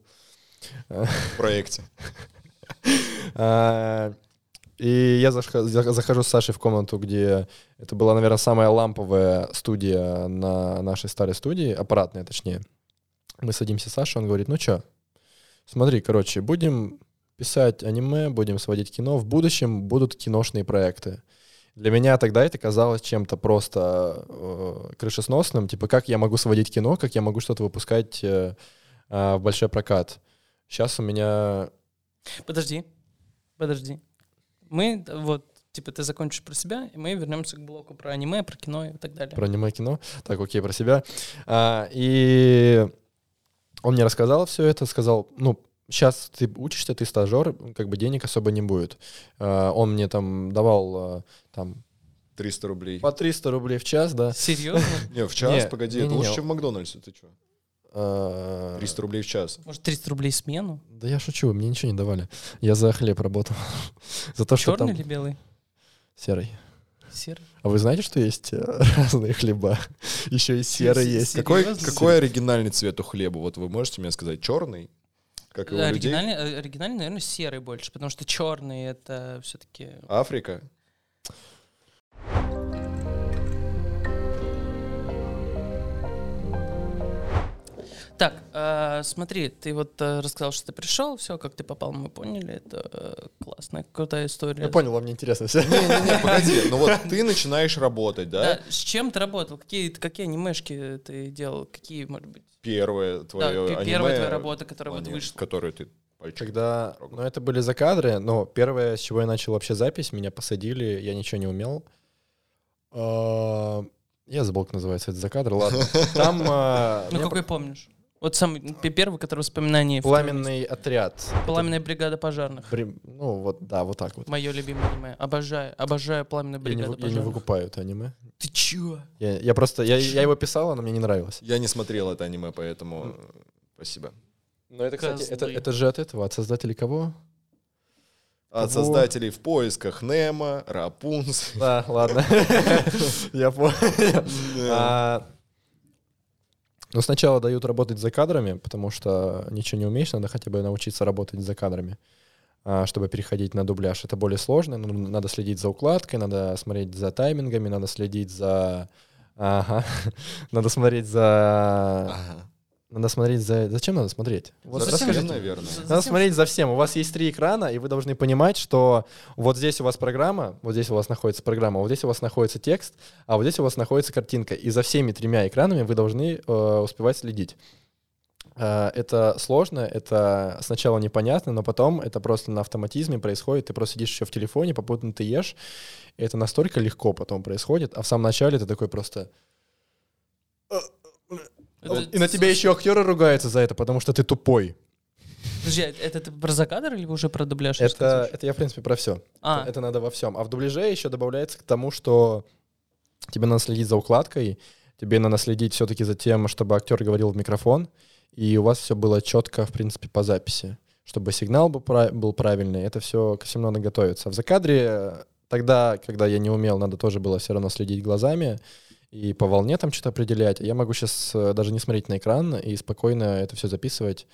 Speaker 3: В проекте. [laughs]
Speaker 1: А, И я захожу с Сашей в комнату, где это была, наверное, самая ламповая студия на нашей старой студии, аппаратная точнее. Мы садимся с Сашей, он говорит, ну чё, смотри, короче, будем писать аниме, будем сводить кино, в будущем будут киношные проекты. Для меня тогда это казалось чем-то просто э, крышесносным, типа как я могу сводить кино, как я могу что-то выпускать э, а, в большой прокат. Сейчас у меня
Speaker 2: Подожди, подожди. Мы, вот, типа, ты закончишь про себя, и мы вернемся к блоку про аниме, про кино и так далее.
Speaker 1: Про аниме-кино. Так, окей, про себя. А, и он мне рассказал все это, сказал, ну, сейчас ты учишься, ты стажер, как бы денег особо не будет. А, он мне там давал а, там
Speaker 3: 300 рублей.
Speaker 1: по 300 рублей в час, да.
Speaker 2: Серьезно?
Speaker 3: Не, в час, погоди, это лучше, чем в Макдональдсе, ты что?
Speaker 1: А,
Speaker 3: 300 рублей в час.
Speaker 2: Может, 300 рублей смену?
Speaker 1: Да я шучу, мне ничего не давали. Я за хлеб работал. [laughs] За то, что
Speaker 2: Черный
Speaker 1: там
Speaker 2: или белый?
Speaker 1: серый.
Speaker 2: Серый?
Speaker 1: А вы знаете, что есть э, [laughs] разные хлеба? Еще и серый
Speaker 2: Се-
Speaker 1: есть.
Speaker 3: Какой, какой оригинальный цвет у хлеба? Вот вы можете мне сказать, черный? Как и у людей?
Speaker 2: Оригинальный, э, оригинальный, наверное, серый больше, потому что черный это все-таки...
Speaker 3: Африка?
Speaker 2: Так, э, смотри, ты вот э, рассказал, что ты пришел, все, как ты попал, мы поняли, это э, классная, крутая история.
Speaker 1: Я понял, вам не интересно все.
Speaker 3: Не-не-не, погоди, ну вот ты начинаешь работать, да?
Speaker 2: Да, с чем ты работал? Какие, какие анимешки ты делал? Какие, может быть?
Speaker 3: Первое
Speaker 2: Да,
Speaker 3: твое
Speaker 2: пе-
Speaker 3: аниме,
Speaker 2: первая твоя работа, которая вот вышла.
Speaker 3: Которую ты
Speaker 1: Когда, ну это были закадры, но первое, с чего я начал вообще запись, меня посадили, я ничего не умел. А, Я забыл, как называется этот закадр, ладно. [laughs] Там а,
Speaker 2: Ну, какой помнишь? Вот самый первый, который воспоминание.
Speaker 1: пламенный отряд.
Speaker 2: Пламенная бригада пожарных.
Speaker 1: При- Ну вот, да, вот так вот.
Speaker 2: Мое любимое аниме. Обожаю, обожаю пламенную
Speaker 1: Я не,
Speaker 2: бригаду
Speaker 1: вы- я не
Speaker 2: пожарных.
Speaker 1: выкупаю это аниме.
Speaker 2: Ты чё?
Speaker 1: Я, я просто, я, я его писал, оно мне не нравилось.
Speaker 3: Я не смотрел это аниме, поэтому спасибо.
Speaker 1: Но это, кстати, это, это же от этого, от создателей кого?
Speaker 3: От
Speaker 1: Кого?
Speaker 3: создателей в поисках Немо, Рапунцель.
Speaker 1: Да, ладно. [laughs] Я понял. Ну, сначала дают работать за кадрами, потому что ничего не умеешь, надо хотя бы научиться работать за кадрами, а, чтобы переходить на дубляж. Это более сложно, ну, надо следить за укладкой, надо смотреть за таймингами, надо следить за... Ага. [laughs] Надо смотреть за...
Speaker 3: Ага.
Speaker 1: Надо смотреть за... Зачем надо смотреть? Вот
Speaker 3: За
Speaker 2: Зачем?
Speaker 3: всем,
Speaker 1: расскажите.
Speaker 3: наверное.
Speaker 2: За-
Speaker 1: Надо
Speaker 2: зачем?
Speaker 1: смотреть за всем. У вас есть три экрана, и вы должны понимать, что вот здесь у вас программа, вот здесь у вас находится программа, вот здесь у вас находится текст, а вот здесь у вас находится картинка. И за всеми тремя экранами вы должны э, успевать следить. Э, это сложно, это сначала непонятно, но потом это просто на автоматизме происходит. Ты просто сидишь еще в телефоне, попутно ты ешь. И это настолько легко потом происходит. А в самом начале ты такой просто...
Speaker 2: Это-
Speaker 1: И на тебя еще актеры ругаются за это, потому что ты тупой.
Speaker 2: Подожди, а это ты про закадр или уже про дубляж?
Speaker 1: Это, это я, в принципе, про все.
Speaker 2: А,
Speaker 1: Это надо во всем. А в дубляже еще добавляется к тому, что тебе надо следить за укладкой, тебе надо следить все-таки за тем, чтобы актер говорил в микрофон, и у вас все было четко, в принципе, по записи. Чтобы сигнал был, прав- был правильный, это все ко всему надо готовиться. В закадре э, тогда, когда я не умел, надо тоже было все равно следить глазами и по волне там что-то определять. Я могу сейчас даже не смотреть на экран и спокойно это все записывать,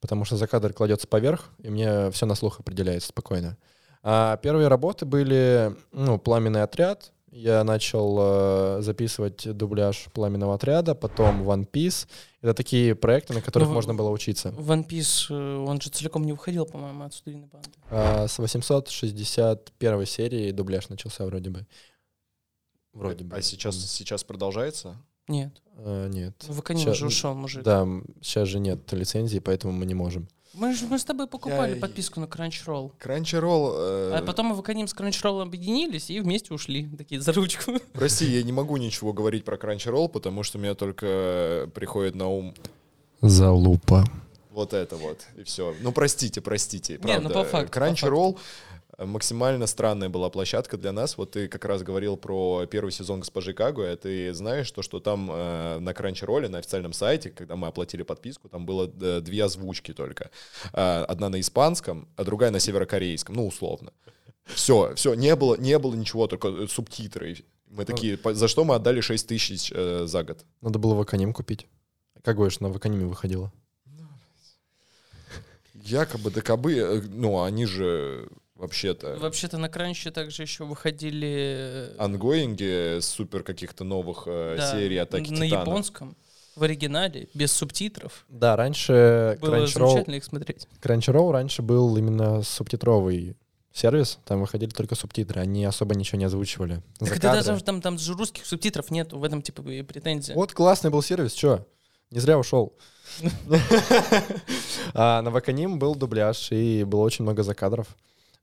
Speaker 1: потому что закадр кладется поверх, и мне все на слух определяется спокойно. А первые работы были, ну, «Пламенный отряд», я начал э, записывать дубляж «Пламенного отряда», потом «One Piece». Это такие проекты, на которых
Speaker 2: Ну,
Speaker 1: можно было учиться.
Speaker 2: One Piece, э, он же целиком не выходил, по-моему, от студийной банды.
Speaker 1: А, с 861 серии дубляж начался вроде бы. Вроде бы.
Speaker 3: А сейчас, сейчас продолжается?
Speaker 2: Нет.
Speaker 1: А, нет.
Speaker 2: В Академии
Speaker 1: Ща-
Speaker 2: уже ушел мужик.
Speaker 1: Да, сейчас же нет лицензии, поэтому мы не можем.
Speaker 2: Мы же мы с тобой покупали
Speaker 3: Я-
Speaker 2: подписку на Crunchyroll.
Speaker 3: Crunchyroll... э,
Speaker 2: А потом мы в Академии с Crunchyroll объединились и вместе ушли. Такие, за ручку. [laughs]
Speaker 3: Прости, я не могу ничего говорить про Crunchyroll, потому что мне только приходит на ум
Speaker 1: Залупа.
Speaker 3: вот это вот, и все. Ну, простите, простите.
Speaker 2: Не,
Speaker 3: Правда,
Speaker 2: ну, по факту, по
Speaker 3: Crunchyroll э, максимально странная была площадка для нас. Вот ты как раз говорил про первый сезон «Госпожи Кагуя». Ты знаешь, то, что там э, на Crunchyroll, на официальном сайте, когда мы оплатили подписку, там было э, две озвучки только. А, Одна на испанском, а другая на северокорейском, ну, условно. Все, все, не было, не было ничего, только э, субтитры. Мы такие, «По- за что мы отдали 6 тысяч э, за год?
Speaker 1: Надо было Ваканим купить. Как говоришь, на Ваканиме выходила?
Speaker 3: Якобы ДКБ, э, ну, они же вообще-то
Speaker 2: Вообще-то на Кранче также еще выходили... э,
Speaker 3: ангоинги супер каких-то новых э,
Speaker 2: да,
Speaker 3: серий Атаки
Speaker 2: На
Speaker 3: Титанов.
Speaker 2: японском, в оригинале, без субтитров.
Speaker 1: Да, раньше
Speaker 2: Было
Speaker 1: Crunchyroll,
Speaker 2: замечательно их смотреть.
Speaker 1: Crunchyroll раньше был именно субтитровый сервис, там выходили только субтитры, они особо ничего не озвучивали.
Speaker 2: Так это даже там, там же русских субтитров нет, в этом типа и претензия.
Speaker 1: Вот классный был сервис, чё? Не зря ушел. [laughs] [laughs] А на Ваканим был дубляж, и было очень много закадров.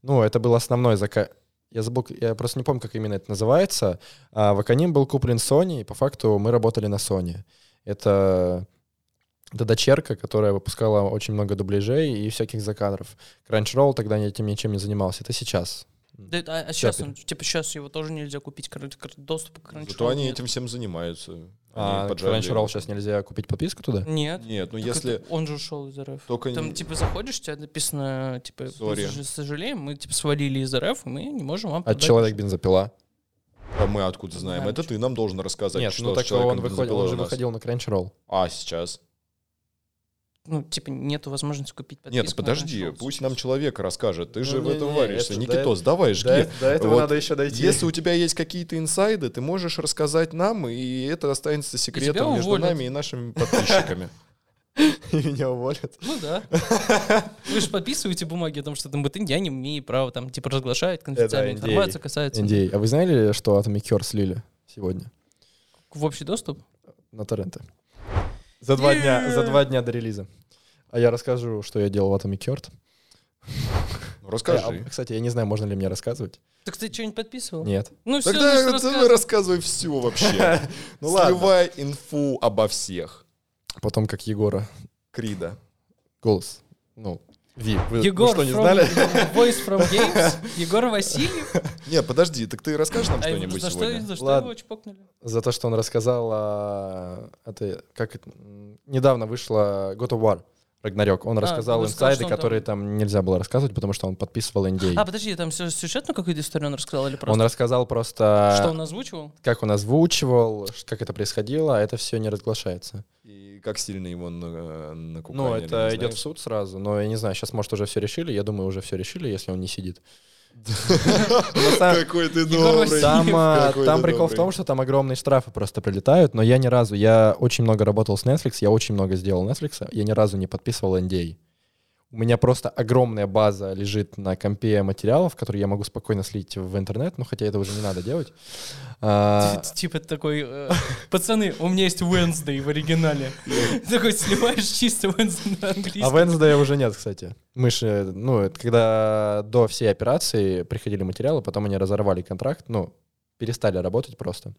Speaker 1: Ну, это был основной закад. Я забыл, я просто не помню, как именно это называется. А Ваканим был куплен Sony, и по факту мы работали на Sony. Это, это дочерка, которая выпускала очень много дубляжей и всяких закадров. Crunchyroll тогда этим ничем не занимался. Это сейчас.
Speaker 2: Да, а, а сейчас, он, типа, сейчас его тоже нельзя купить, доступ к Crunchyroll
Speaker 3: Зато они
Speaker 2: нет.
Speaker 3: этим всем занимаются.
Speaker 1: А Crunchyroll
Speaker 3: его.
Speaker 1: сейчас нельзя купить подписку туда?
Speaker 2: Нет.
Speaker 3: Нет, ну
Speaker 2: Так
Speaker 3: если...
Speaker 2: это он же ушел из РФ.
Speaker 3: Только
Speaker 2: Там,
Speaker 3: не-
Speaker 2: типа, заходишь, у тебя написано, типа,
Speaker 3: Sorry.
Speaker 2: «Сож- сожалеем, мы, типа, свалили из РФ, мы не можем вам
Speaker 1: А
Speaker 2: продать».
Speaker 1: человек бензопила?
Speaker 3: А мы откуда знаем?
Speaker 2: Знаем,
Speaker 3: Это ты нам должен рассказать,
Speaker 1: Нет,
Speaker 3: что
Speaker 1: ну так
Speaker 3: человеком
Speaker 1: он, выходил, он же выходил на Crunchyroll.
Speaker 3: А, сейчас?
Speaker 2: Ну, типа, нету возможности купить подписку
Speaker 3: Нет,
Speaker 2: на
Speaker 3: подожди,
Speaker 2: Crunchyroll.
Speaker 3: пусть нам человек расскажет. Ты же
Speaker 1: Ну,
Speaker 3: в этом
Speaker 1: не-не,
Speaker 3: варишься.
Speaker 1: это-
Speaker 3: Никитос, давай, жги.
Speaker 1: до этого
Speaker 3: Вот
Speaker 1: надо еще дойти.
Speaker 3: Если у тебя есть какие-то инсайды, ты можешь рассказать нам, и это останется секретом между
Speaker 2: уволят.
Speaker 3: нами и нашими подписчиками. [laughs]
Speaker 1: меня уволят.
Speaker 2: Ну да. Вы же подписываете бумаги о том, что там я не имею права там типа разглашать конфиденциальную информацию, касается
Speaker 1: Индей. А вы знали, что Atomic Cure слили сегодня
Speaker 2: в общий доступ.
Speaker 1: на торренты? За два дня, за два дня до релиза. А я расскажу, что я делал в Atomic Cure.
Speaker 3: Ну, Расскажи.
Speaker 1: А, кстати, я не знаю, можно ли мне рассказывать.
Speaker 2: Так ты что-нибудь подписывал?
Speaker 1: Нет.
Speaker 2: Ну все,
Speaker 3: Тогда
Speaker 2: ну,
Speaker 3: давай рассказывай все вообще. [laughs]
Speaker 1: Ну ладно.
Speaker 3: Сливай инфу обо всех.
Speaker 1: Потом как Егора.
Speaker 3: Крида.
Speaker 1: Голос. Ну, Ви. Вы, вы
Speaker 2: Егор
Speaker 1: что, не
Speaker 2: from-
Speaker 1: знали?
Speaker 2: Voice from Games, [laughs] Егор Васильев.
Speaker 3: Не, подожди, так ты расскажешь нам
Speaker 2: А
Speaker 3: что-нибудь сегодня?
Speaker 2: за что его чпокнули?
Speaker 1: За то, что он рассказал о... Это, как это, м, недавно вышла God of War. Рагнарёк. Он
Speaker 2: А,
Speaker 1: рассказал инсайды,
Speaker 2: что он там-
Speaker 1: которые там нельзя было рассказывать, потому что он подписывал NDA.
Speaker 2: А, подожди, там сю- сюжетную какую-то историю он рассказал или просто?
Speaker 1: Он рассказал просто,
Speaker 2: Что он озвучивал?
Speaker 1: как он озвучивал, как это происходило, а это все не разглашается.
Speaker 3: И как сильно его на- накуканили,
Speaker 1: Ну, это идет в суд сразу, но я не знаю, сейчас, может, уже все решили. Я думаю, уже все решили, если он не сидит. [laughs]
Speaker 3: Какой ты добрый.
Speaker 1: Там, а, там прикол в том, что там огромные штрафы просто прилетают, но я ни разу, я очень много работал с Netflix, я очень много сделал Netflix, я ни разу не подписывал NDA. У меня просто огромная база лежит на компе материалов, которые я могу спокойно слить в интернет, ну хотя это уже не надо делать. А,
Speaker 2: Типа такой, э, пацаны, у меня есть Wednesday в оригинале. [laughs] Такой сливаешь чисто Wednesday на
Speaker 1: А
Speaker 2: английском.
Speaker 1: Wednesday уже нет, кстати. Мы же, ну, это когда до всей операции приходили материалы, потом они разорвали контракт, ну, перестали работать просто.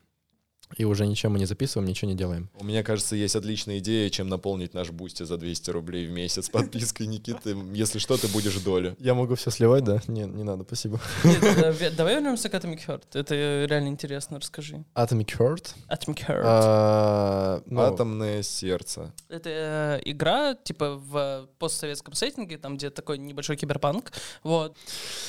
Speaker 1: И уже ничем мы не записываем, ничего не делаем.
Speaker 3: У меня, кажется, есть отличная идея, чем наполнить наш Boosty за 200 рублей в месяц подпиской, Никиты. Если что, ты будешь долю.
Speaker 1: Я могу все сливать, да? Не, не надо, спасибо.
Speaker 2: Нет, давай вернемся к Atomic Heart. Это реально интересно, расскажи.
Speaker 1: Atomic Heart.
Speaker 2: Atomic Heart.
Speaker 1: А, ну,
Speaker 3: Атомное сердце.
Speaker 2: Это э, игра, типа, в постсоветском сеттинге, там, где такой небольшой киберпанк. Вот.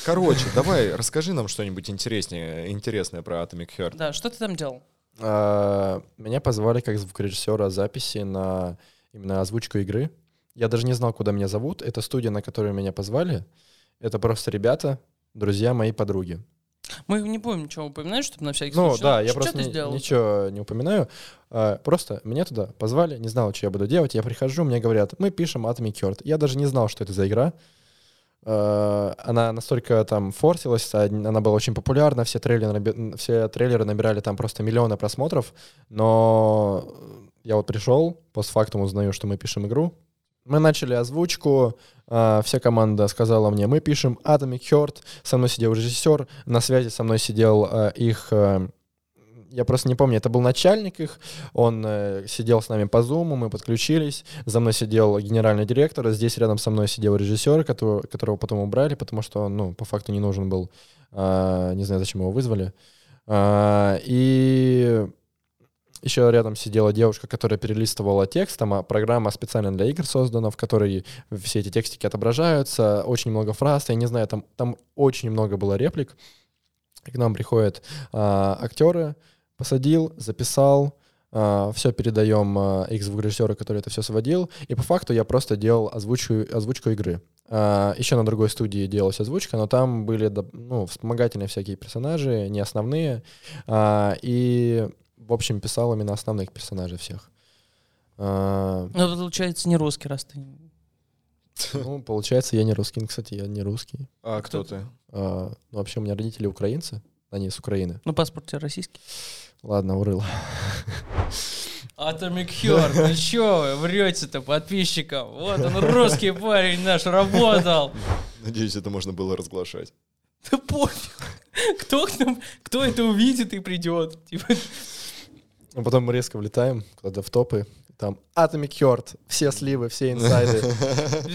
Speaker 3: Короче, давай, расскажи нам что-нибудь интереснее, интересное про Atomic Heart.
Speaker 2: Да, что ты там делал?
Speaker 1: А, меня позвали как звукорежиссера записи на именно озвучку игры. Я даже не знал, куда меня зовут. Это студия, на которую меня позвали. Это просто ребята, друзья моей подруги.
Speaker 2: Мы не будем ничего упоминать, чтобы на всякий
Speaker 1: Ну
Speaker 2: случай.
Speaker 1: да, я
Speaker 2: Что
Speaker 1: просто
Speaker 2: сделал?
Speaker 1: ничего не упоминаю. А, Просто меня туда позвали, не знал, что я буду делать. Я прихожу, мне говорят, мы пишем Atomic Heart. Я даже не знал, что это за игра. А, Она настолько там форсилась, а, она была очень популярна, все трейлеры, все трейлеры набирали там просто миллионы просмотров, но я вот пришел, постфактум узнаю, что мы пишем игру. Мы начали озвучку, а, вся команда сказала мне, мы пишем Atomic Heart, со мной сидел режиссер, на связи со мной сидел а, их, а, я просто не помню, это был начальник их, он э, сидел с нами по зуму, мы подключились, за мной сидел генеральный директор, здесь рядом со мной сидел режиссер, которого, которого потом убрали, потому что он, ну, по факту не нужен был, А, не знаю, зачем его вызвали. А, и еще рядом сидела девушка, которая перелистывала текст. Там а, программа специально для игр создана, в которой все эти текстики отображаются. Очень много фраз. Я не знаю, там, там очень много было реплик. К нам приходят а, актеры, посадил, записал, все передаем а, их звукорежиссеру, который это все сводил. И по факту я просто делал озвучку, озвучку игры. А, еще на другой студии делалась озвучка, но там были ну, вспомогательные всякие персонажи, не основные. А, и, в общем, писал именно основных персонажей всех. А,
Speaker 2: Ну, получается, не русский, раз ты...
Speaker 1: ну, получается, я не русский. Ну, Кстати, я не русский.
Speaker 3: А кто ты?
Speaker 1: А, ну, вообще, у меня родители украинцы. Они с Украины.
Speaker 2: Ну, паспорт у тебя российский.
Speaker 1: Ладно, урыл.
Speaker 2: Atomic Heart, ну чё вы врете-то подписчикам? Вот он, русский парень наш, работал.
Speaker 3: Надеюсь, это можно было разглашать.
Speaker 2: Да пофиг. Кто, к нам- кто это увидит и придет? Типа,
Speaker 1: А потом мы резко влетаем куда-то в топы. Там Atomic Heart, все сливы, все инсайды.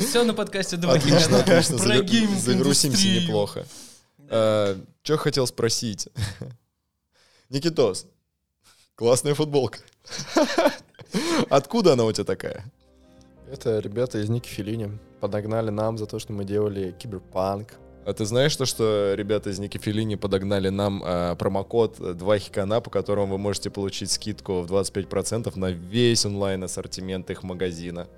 Speaker 2: все на подкасте два
Speaker 3: Отлично, отлично. Загрузимся неплохо. Что хотел спросить? Никитос, классная футболка. [laughs] Откуда она у тебя такая?
Speaker 1: Это ребята из Ники Филини подогнали нам за то, что мы делали киберпанк.
Speaker 3: А ты знаешь то, что ребята из Ники Филини подогнали нам э, промокод э, 2 хикана, по которому вы можете получить скидку в 25% на весь онлайн-ассортимент их магазина?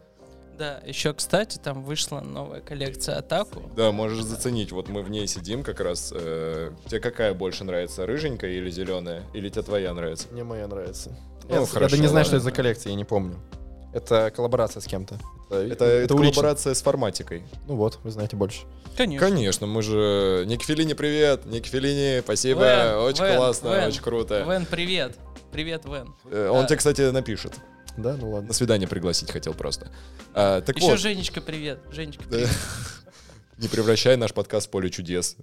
Speaker 2: Да, еще, кстати, там вышла новая коллекция Атаку.
Speaker 3: Да, можешь заценить. Вот мы в ней сидим как раз. э, тебе какая больше нравится, рыженькая или зеленая? Или тебе твоя нравится?
Speaker 1: Мне моя нравится.
Speaker 3: Ну,
Speaker 1: я, я
Speaker 3: хорошо,
Speaker 1: да не знаю, что это за коллекция, я не помню. Это коллаборация с кем-то.
Speaker 3: Это, это
Speaker 1: улично.
Speaker 3: коллаборация с форматикой.
Speaker 1: Ну вот, вы знаете больше.
Speaker 2: Конечно.
Speaker 3: Конечно, мы же... Ник Филини, привет! Ник Филини, спасибо,
Speaker 2: Вен,
Speaker 3: очень
Speaker 2: Вен,
Speaker 3: классно,
Speaker 2: Вен.
Speaker 3: очень круто.
Speaker 2: Вен, привет. Привет, Вен.
Speaker 3: Э, Он
Speaker 2: Да.
Speaker 3: тебе, кстати, напишет.
Speaker 1: Да, ну ладно.
Speaker 3: На свидание пригласить хотел просто. А, так
Speaker 2: Еще
Speaker 3: вот,
Speaker 2: Женечка, привет. Женечка,
Speaker 3: Да.
Speaker 2: привет.
Speaker 3: не превращай наш подкаст в поле чудес.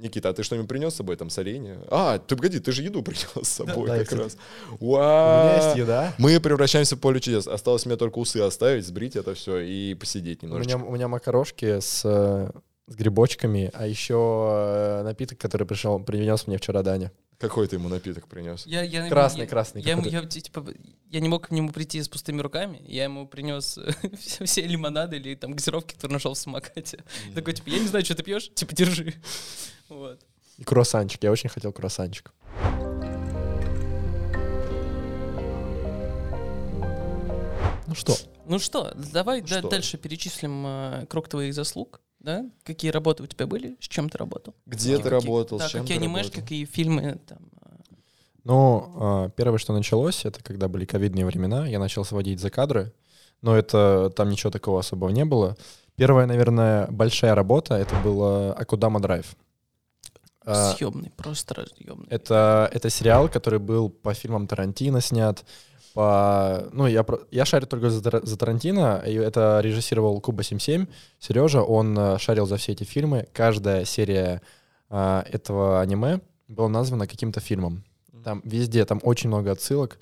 Speaker 3: Никита, а ты что-нибудь принес с собой, там, соленья? А, ты погоди, ты же еду [laughs] принес с собой
Speaker 1: да,
Speaker 3: как
Speaker 1: кстати.
Speaker 3: раз.
Speaker 1: У меня есть еда.
Speaker 3: Мы превращаемся в поле чудес. Осталось мне только усы оставить, сбрить это все и посидеть
Speaker 1: У
Speaker 3: немножечко.
Speaker 1: меня, у меня макарошки с, э, с грибочками, а еще э, напиток, который пришел, принес мне вчера Даня.
Speaker 3: Какой ты ему напиток принес?
Speaker 2: Я, я,
Speaker 1: Красный,
Speaker 2: я-
Speaker 1: красный
Speaker 2: Я,
Speaker 1: какой-то.
Speaker 2: я, типа, я не мог к нему прийти с пустыми руками. Я ему принес [laughs] все, все лимонады или там газировки, которые нашел в самокате. Такой, типа, я не знаю, что ты пьешь, типа, держи. [laughs] Вот.
Speaker 1: И круассанчик. Я очень хотел круассанчик. Ну что?
Speaker 2: Ну что, давай
Speaker 3: Ну что?
Speaker 2: дальше перечислим э, круг твоих заслуг. Да? Какие работы у тебя были, с чем ты работал?
Speaker 3: Где ты
Speaker 2: Какие-
Speaker 3: работал,
Speaker 2: Да,
Speaker 3: с чем
Speaker 2: какие
Speaker 3: ты
Speaker 2: анимешки,
Speaker 3: работал?
Speaker 2: какие фильмы. Там, э,
Speaker 1: Ну, а, первое, что началось, это когда были ковидные времена, я начал сводить за кадры, но это там ничего такого особого не было. Первая, наверное, большая работа, это было Акудама Драйв. А,
Speaker 2: съемный, просто разъемный.
Speaker 1: Это, это сериал, который был по фильмам Тарантино снят. По, ну, я, я шарю только за, за Тарантино, и это режиссировал Куба 77. Сережа, он э, шарил за все эти фильмы. Каждая серия а, этого аниме была названа каким-то фильмом. Там везде, там очень много отсылок,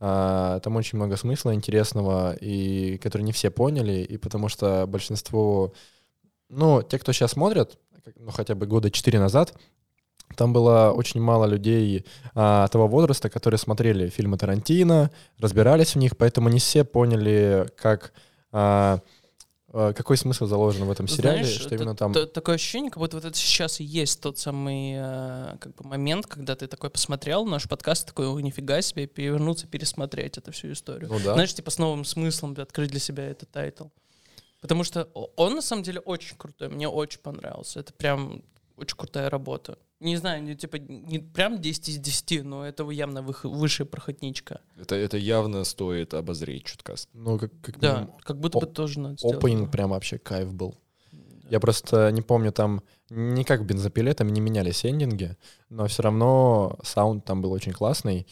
Speaker 1: а, там очень много смысла интересного, и который не все поняли, и потому что большинство, ну, те, кто сейчас смотрят, ну, хотя бы года четыре назад, там было очень мало людей а, того возраста, которые смотрели фильмы Тарантино, разбирались в них, поэтому не все поняли, как а, а, какой смысл заложен в этом сериале,
Speaker 2: Знаешь,
Speaker 1: что именно там.
Speaker 2: такое ощущение, как будто вот это сейчас и есть тот самый э, как бы момент, когда ты такой посмотрел наш подкаст, такой, «Ой, нифига себе, перевернуться, пересмотреть эту всю историю.
Speaker 1: Ну да.
Speaker 2: Знаешь, типа с новым смыслом открыть для себя этот title. Потому что о- он на самом деле очень крутой, мне очень понравился. Это прям очень крутая работа. Не знаю, не, типа не прям 10 из 10, но это явно вых- высшая проходничка.
Speaker 3: Это, это явно стоит обозреть чуткас.
Speaker 1: Ну, как, как
Speaker 2: Да,
Speaker 1: минимум,
Speaker 2: как будто бы тоже надо сделать.
Speaker 1: Opening прям вообще кайф был. Я просто не помню, там не как в бензопиле, там не менялись эндинги, но все равно sound там был очень классный.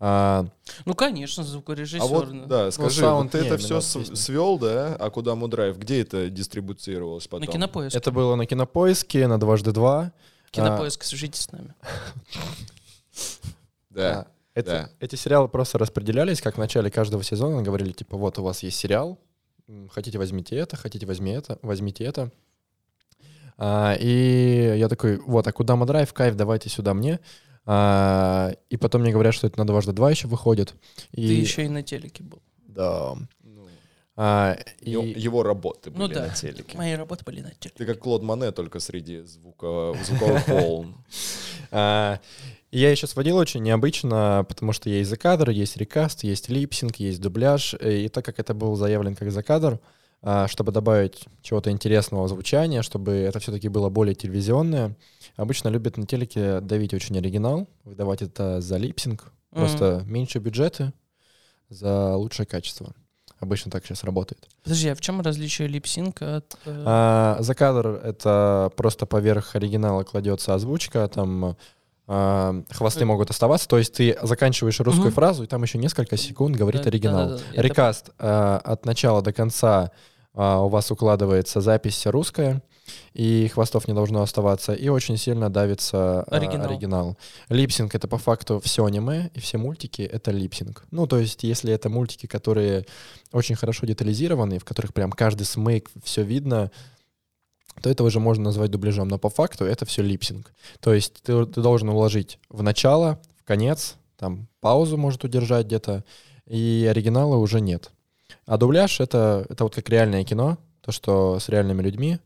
Speaker 1: А,
Speaker 2: Ну, конечно, звукорежиссер.
Speaker 3: А вот, да, скажи,
Speaker 1: sound
Speaker 3: вот ты
Speaker 1: не,
Speaker 3: это все
Speaker 1: песня.
Speaker 3: свел, да? А куда Мудрайв? Где это дистрибуцировалось потом?
Speaker 2: На кинопоиск.
Speaker 1: это было на кинопоиске, на дважды два.
Speaker 2: Кинопоиск, свяжитесь с нами.
Speaker 3: Да.
Speaker 1: А, эти,
Speaker 3: да.
Speaker 1: эти сериалы просто распределялись, как в начале каждого сезона говорили, типа, вот у вас есть сериал, хотите возьмите это, хотите возьми это, возьмите это. А, и я такой, вот, а куда Драйв, кайф, давайте сюда мне. А, и потом мне говорят, что это на дважды два еще выходит. И,
Speaker 2: Ты еще и на телеке был.
Speaker 1: Да.
Speaker 3: Ну,
Speaker 1: А, и,
Speaker 3: его, его работы
Speaker 2: Ну
Speaker 3: были
Speaker 2: да.
Speaker 3: на телеке.
Speaker 2: Мои работы были на телеке.
Speaker 3: Ты как Клод Мане, только среди звука, звуковых [laughs] волн.
Speaker 1: а, я еще сводил очень необычно, потому что есть закадр, есть рекаст, есть липсинг, есть дубляж. И так как это был заявлен как закадр, а, чтобы добавить чего-то интересного звучания, чтобы это все-таки было более телевизионное, обычно любят на телеке давить очень оригинал, выдавать это за липсинг. Просто меньше бюджеты за лучшее качество. Обычно так сейчас работает.
Speaker 2: Подожди, а в чем различие липсинка от... э,
Speaker 1: А, за кадр это просто поверх оригинала кладется озвучка, там а, хвосты
Speaker 2: Э.
Speaker 1: могут оставаться, то есть ты заканчиваешь русскую
Speaker 2: Мгм.
Speaker 1: фразу, и там еще несколько секунд говорит
Speaker 2: да,
Speaker 1: оригинал.
Speaker 2: да-да-да, это-
Speaker 1: Recast а, от начала до конца у вас укладывается запись русская, и хвостов не должно оставаться, и очень сильно давится а,
Speaker 2: Оригинал.
Speaker 1: оригинал. Lip-sync — это по факту все аниме, и все мультики — это lip-sync. Ну, то есть если это мультики, которые очень хорошо детализированы, в которых прям каждый смык, все видно, то это уже можно назвать дубляжом. Но по факту это все липсинг. То есть ты, ты должен уложить в начало, в конец, там паузу может удержать где-то, и оригинала уже нет. А дубляж это, это вот как реальное кино, то, что с реальными людьми.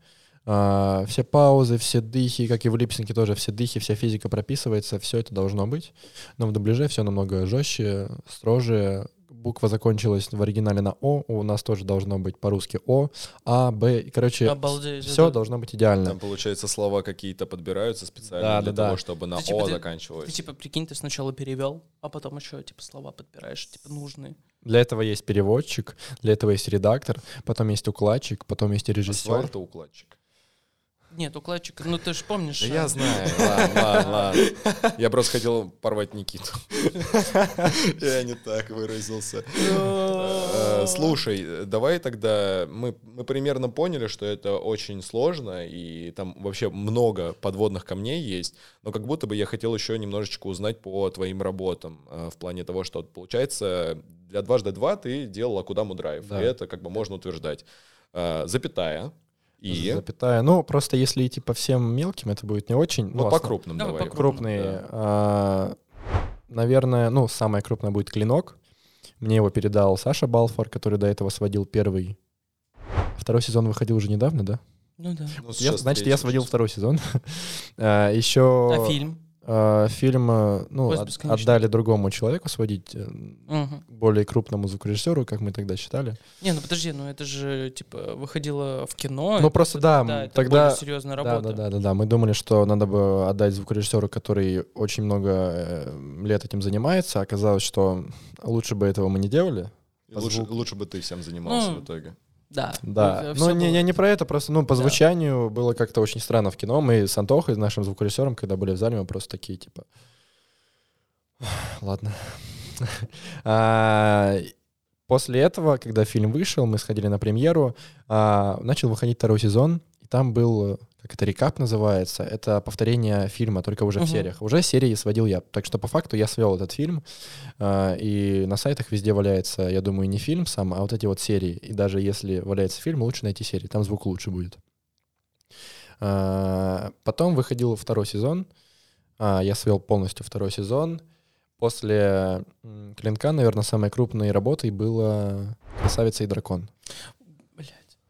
Speaker 1: А, все паузы, все дыхи, как и в липсинге тоже, все дыхи, вся физика прописывается, все это должно быть. Но в дубляже все намного жестче, строже. Буква закончилась в оригинале на О, у нас тоже должно быть по-русски О, А, Б. И, Короче,
Speaker 2: Обалдеть,
Speaker 1: все
Speaker 2: это-
Speaker 1: должно быть идеально.
Speaker 3: Там, получается, слова какие-то подбираются специально
Speaker 1: Да,
Speaker 3: для
Speaker 1: да,
Speaker 3: того,
Speaker 1: да.
Speaker 3: чтобы на
Speaker 2: Ты, типа,
Speaker 3: О
Speaker 2: ты-
Speaker 3: заканчивалось.
Speaker 2: Ты типа, прикинь, ты сначала перевел, а потом еще типа слова подбираешь, типа нужные.
Speaker 1: Для этого есть переводчик, для этого есть редактор, потом есть укладчик, потом есть режиссер.
Speaker 3: Асфальтоукладчик.
Speaker 2: Нет, укладчик, ну ты же помнишь.
Speaker 3: Да
Speaker 2: а,
Speaker 3: я знаю, ладно, ладно, ладно. Я просто хотел порвать Никиту. [laughs] Я не так выразился. Э, Слушай, давай тогда мы, мы примерно поняли, что это очень сложно, и там вообще много подводных камней есть, но как будто бы я хотел еще немножечко узнать по твоим работам, э, в плане того, что получается для дважды два ты делал Акудаму Драйв,
Speaker 1: Да.
Speaker 3: и это как бы можно утверждать. Э, Запятая. И
Speaker 1: Запятая. Ну, просто если идти по всем мелким, это будет не очень.
Speaker 3: ну, по крупным
Speaker 2: Давай
Speaker 3: давай.
Speaker 2: по
Speaker 1: крупные.
Speaker 3: Да.
Speaker 1: а, наверное, ну, самое крупное будет клинок. Мне его передал Саша Балфор, который до этого сводил первый. Второй сезон выходил уже недавно, да?
Speaker 2: Ну да.
Speaker 3: Ну,
Speaker 1: Я- значит, я сводил
Speaker 3: сейчас.
Speaker 1: второй сезон. [laughs] А, Еще
Speaker 2: А фильм?
Speaker 1: А, фильм ну, от- отдали другому человеку сводить, э,
Speaker 2: Мгм.
Speaker 1: более крупному звукорежиссеру, как мы тогда считали.
Speaker 2: Не, ну подожди, ну это же типа выходило в кино.
Speaker 1: Ну,
Speaker 2: это
Speaker 1: просто
Speaker 2: всё-
Speaker 1: да,
Speaker 2: да, это
Speaker 1: тогда-
Speaker 2: более серьезная
Speaker 1: Да,
Speaker 2: работа.
Speaker 1: да, да, да, да. Мы думали, что надо бы отдать звукорежиссеру, который очень много э, лет этим занимается. Оказалось, что лучше бы этого мы не делали.
Speaker 3: Лучше, лучше бы ты всем занимался
Speaker 2: Ну,
Speaker 3: в итоге.
Speaker 2: Да.
Speaker 1: Да. Ну,
Speaker 2: всё
Speaker 1: не, не, про это, просто, ну, по
Speaker 2: Да.
Speaker 1: звучанию было как-то очень странно в кино. Мы с Антохой, нашим звукорежиссером, когда были в зале, мы просто такие, типа... Ладно. [laughs] А, После этого, когда фильм вышел, мы сходили на премьеру, а, начал выходить второй сезон, и там был, как это, рекап называется, это повторение фильма, только уже в
Speaker 2: Мгм.
Speaker 1: сериях. Уже серии сводил я. Так что по факту я свел этот фильм, а, и на сайтах везде валяется, я думаю, не фильм сам, а вот эти вот серии. И даже если валяется фильм, лучше найти серии, там звук лучше будет. А, Потом выходил второй сезон, А, я свел полностью второй сезон. После «Клинка», наверное, самой крупной работой было «Красавица и дракон».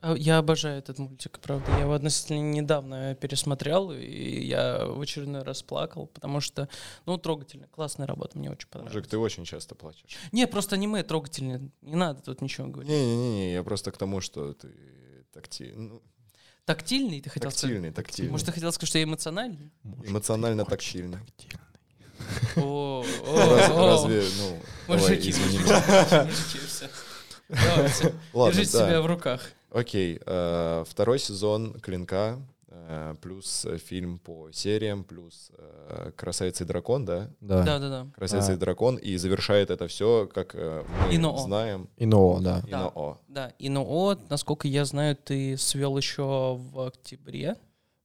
Speaker 2: А Я обожаю этот мультик, правда. Я его относительно недавно пересмотрел, и я в очередной раз плакал, потому что, ну, трогательно. Классная работа, мне очень понравилась.
Speaker 3: Мужик, ты очень часто плачешь.
Speaker 2: Не, просто аниме трогательное. Не надо тут ничего говорить.
Speaker 3: Не-не-не, я просто к тому, что ты такти... ну,
Speaker 2: Тактильный, ты хотел сказать?
Speaker 3: тактильный, тактильный.
Speaker 2: Может, ты хотел сказать, что я эмоциональный?
Speaker 3: Эмоционально тактильный.
Speaker 2: О, о, [laughs]
Speaker 3: Раз-
Speaker 2: о.
Speaker 3: Разве, ну,
Speaker 2: Мужики, мужики, [laughs]
Speaker 3: Ладно,
Speaker 2: держите себя в руках.
Speaker 3: Окей, э, второй сезон «Клинка», э, плюс э, фильм по сериям, плюс э, «Красавица и дракон», да?
Speaker 1: Да.
Speaker 2: Да-да-да.
Speaker 3: «Красавица
Speaker 1: А.
Speaker 3: и дракон», и завершает это все, как э, мы
Speaker 2: Ино-О.
Speaker 3: знаем,
Speaker 1: Ино, да.
Speaker 2: Да.
Speaker 3: Ино-О.
Speaker 2: Да, и ну вот, насколько я знаю, ты свел еще в октябре,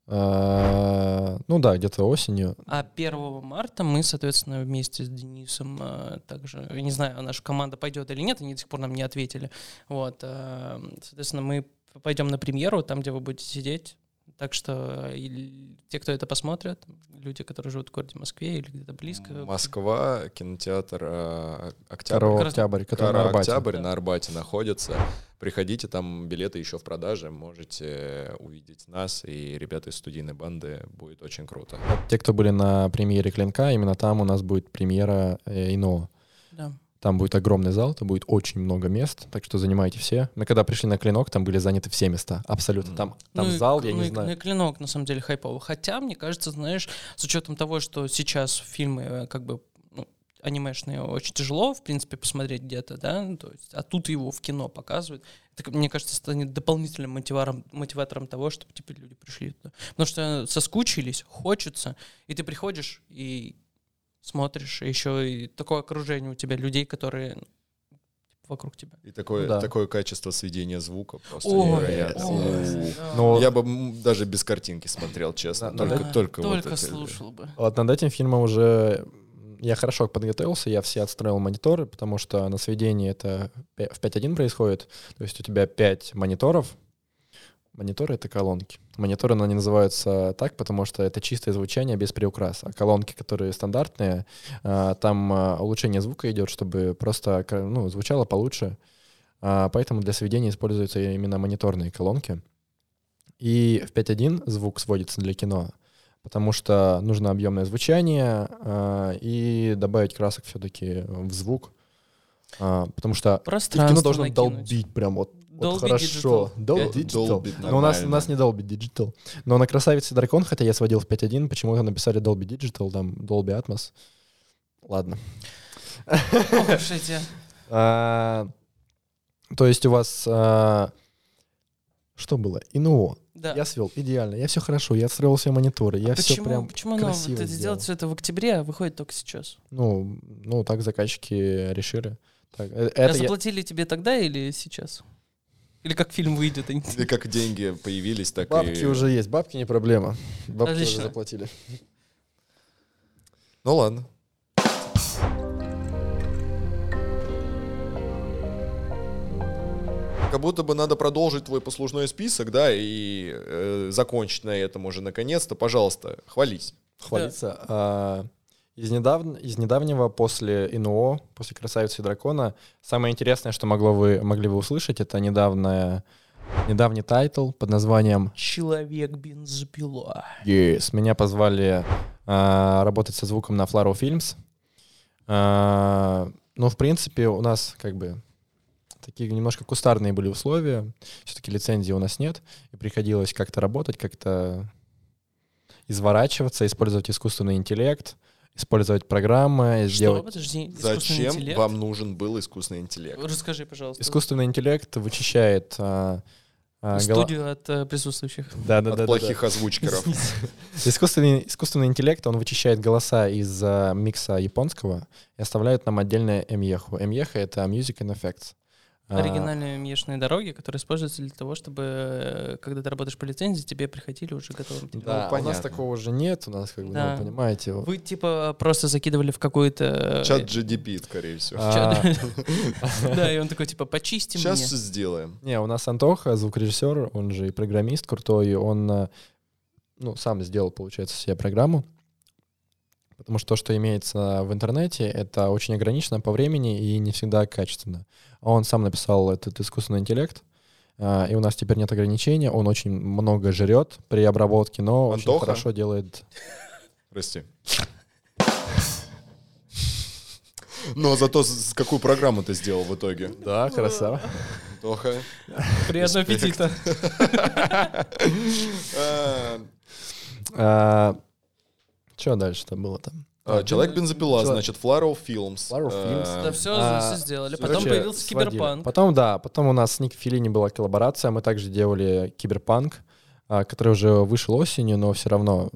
Speaker 1: Ну да, где-то осенью.
Speaker 2: а 1 марта мы, соответственно, вместе с Денисом э, также, не знаю, наша команда пойдет или нет, они до сих пор нам не ответили. Вот, э, соответственно, мы пойдем на премьеру, там, где вы будете сидеть. Так что и те, кто это посмотрят, люди, которые живут в городе Москве или где-то близко.
Speaker 3: Москва, кинотеатр э, «Октябрь».
Speaker 1: Октябрь, который на Арбате.
Speaker 3: Октябрь
Speaker 2: Да.
Speaker 3: на Арбате находится. Приходите, там билеты еще в продаже, можете увидеть нас и ребята из студийной банды, будет очень круто.
Speaker 1: Те, кто были на премьере «Клинка», именно там у нас будет премьера э, Ино.
Speaker 2: Да.
Speaker 1: Там будет огромный зал, там будет очень много мест, так что занимайте все. Мы когда пришли на «Клинок», там были заняты все места, абсолютно. Там, там
Speaker 2: Ну и
Speaker 1: зал,
Speaker 2: к-
Speaker 1: я
Speaker 2: ну
Speaker 1: не
Speaker 2: и- Ну и
Speaker 1: знаю.
Speaker 2: клинок, на самом деле, хайповый. Хотя, мне кажется, знаешь, с учетом того, что сейчас фильмы э, как бы ну, анимешные очень тяжело, в принципе, посмотреть где-то, да, ну, то есть, а тут его в кино показывают. Это, мне кажется, станет дополнительным мотиватором, мотиватором того, чтобы типа люди пришли туда. Потому что соскучились, хочется, и ты приходишь и смотришь, и еще и такое окружение у тебя людей, которые ну, типа, вокруг тебя.
Speaker 3: И такое,
Speaker 1: Ну да.
Speaker 3: такое качество сведения звука просто
Speaker 2: Ой,
Speaker 3: невероятное.
Speaker 2: ой, да.
Speaker 1: Но
Speaker 3: Я бы даже без картинки смотрел, честно.
Speaker 1: Да,
Speaker 3: только,
Speaker 1: да.
Speaker 3: только, вот
Speaker 2: Только
Speaker 3: это.
Speaker 2: слушал бы.
Speaker 1: Вот над этим фильмом уже я хорошо подготовился, я все отстроил мониторы, потому что на сведении это в 5.1 происходит. То есть у тебя 5 мониторов. Мониторы — это колонки. Мониторы, но они называются так, потому что это чистое звучание без приукраса. А колонки, которые стандартные, а, там а, улучшение звука идет, чтобы просто ну, звучало получше. А, Поэтому для сведения используются именно мониторные колонки. И в 5.1 звук сводится для кино, потому что нужно объемное звучание и добавить красок все-таки в звук. Потому что кино должно
Speaker 2: накинуть.
Speaker 1: долбить прям вот, вот
Speaker 2: Dolby
Speaker 1: хорошо.
Speaker 2: Digital.
Speaker 1: Dolby Digital.
Speaker 3: долбит
Speaker 1: Но у нас, у нас не Dolby Digital. Но на «Красавице дракон», хотя я сводил в 5.1, почему-то написали Dolby Digital, там Dolby Atmos. Ладно. [laughs] А, то есть у вас... а, что было? ИНО.
Speaker 2: Да.
Speaker 1: Я свел идеально, я все хорошо, я отстроил все мониторы, я все
Speaker 2: почему,
Speaker 1: прям
Speaker 2: почему оно
Speaker 1: красиво
Speaker 2: вот это
Speaker 1: сделал.
Speaker 2: сделать все это в октябре, а выходит только сейчас?
Speaker 1: Ну, ну, так заказчики решили. Так, э,
Speaker 2: А
Speaker 1: это я-
Speaker 2: заплатили тебе тогда или сейчас? Или как фильм выйдет? они-
Speaker 3: И как деньги появились, так
Speaker 1: Бабки
Speaker 3: и...
Speaker 1: уже есть, бабки не проблема. Бабки уже
Speaker 2: Отлично.
Speaker 1: заплатили.
Speaker 3: Ну ладно. Как будто бы надо продолжить твой послужной список, да, и э, закончить на этом уже наконец-то. Пожалуйста, хвались.
Speaker 1: Хвалиться. А, из, недавн- из недавнего после ИНО, после «Красавицы и дракона», самое интересное, что могло вы, могли вы услышать, это недавное, недавний title под названием
Speaker 2: Человек бензопила.
Speaker 1: Yes. Меня позвали а, работать со звуком на Flarrow Films. А, ну, в принципе, у нас как бы такие немножко кустарные были условия. Все-таки лицензии у нас нет. И приходилось как-то работать, как-то изворачиваться, использовать искусственный интеллект, использовать программы,
Speaker 2: Что?
Speaker 1: сделать...
Speaker 2: Подожди,
Speaker 3: Зачем
Speaker 2: интеллект?
Speaker 3: вам нужен был искусственный интеллект?
Speaker 2: Расскажи, пожалуйста.
Speaker 1: Искусственный интеллект вычищает... а, а,
Speaker 2: Студию от э, присутствующих.
Speaker 1: Да, да,
Speaker 3: От
Speaker 1: да, да,
Speaker 3: плохих
Speaker 1: да.
Speaker 3: озвучкеров.
Speaker 1: Искусственный, искусственный интеллект, он вычищает голоса из а, микса японского и оставляет нам отдельное эмьеху. Эмьеха — это Music and Effects. А,
Speaker 2: Оригинальные мешанные дороги, которые используются для того, чтобы, э, когда ты работаешь по лицензии, тебе приходили уже готовым.
Speaker 1: Да, у нас
Speaker 3: понятно.
Speaker 1: такого уже нет, у нас, как бы, ну,
Speaker 2: Да.
Speaker 1: понимаете.
Speaker 2: Вы типа просто закидывали в какой-то... э,
Speaker 3: Чат GDP, скорее всего.
Speaker 1: а, [laughs]
Speaker 2: Да, и он такой типа, почисти
Speaker 3: Сейчас
Speaker 2: мне.
Speaker 3: сделаем.
Speaker 1: Не, у нас Антоха, звукорежиссер, он же и программист крутой, он э, ну, сам сделал, получается, себе программу. Потому что то, что имеется в интернете, это очень ограничено по времени и не всегда качественно. А Он сам написал этот искусственный интеллект, а, и у нас теперь нет ограничения. Он очень много жрет при обработке, но очень
Speaker 3: Антоха?
Speaker 1: хорошо делает.
Speaker 3: Прости. Но зато с какую программу ты сделал в итоге?
Speaker 1: Да, красава.
Speaker 3: Тоха.
Speaker 2: Приятного аппетита. [laughs]
Speaker 3: А,
Speaker 1: Что дальше-то было там?
Speaker 3: А, Человек-бензопила,
Speaker 1: Человек-
Speaker 3: значит, Flarrow Films.
Speaker 1: Flarrow Films.
Speaker 2: Да, все,
Speaker 1: А,
Speaker 2: сделали.
Speaker 1: Короче,
Speaker 2: Потом появился
Speaker 1: сводили.
Speaker 2: киберпанк.
Speaker 1: Потом, да, потом у нас с Ник Филини была коллаборация, мы также делали киберпанк, а, который уже вышел осенью, но все равно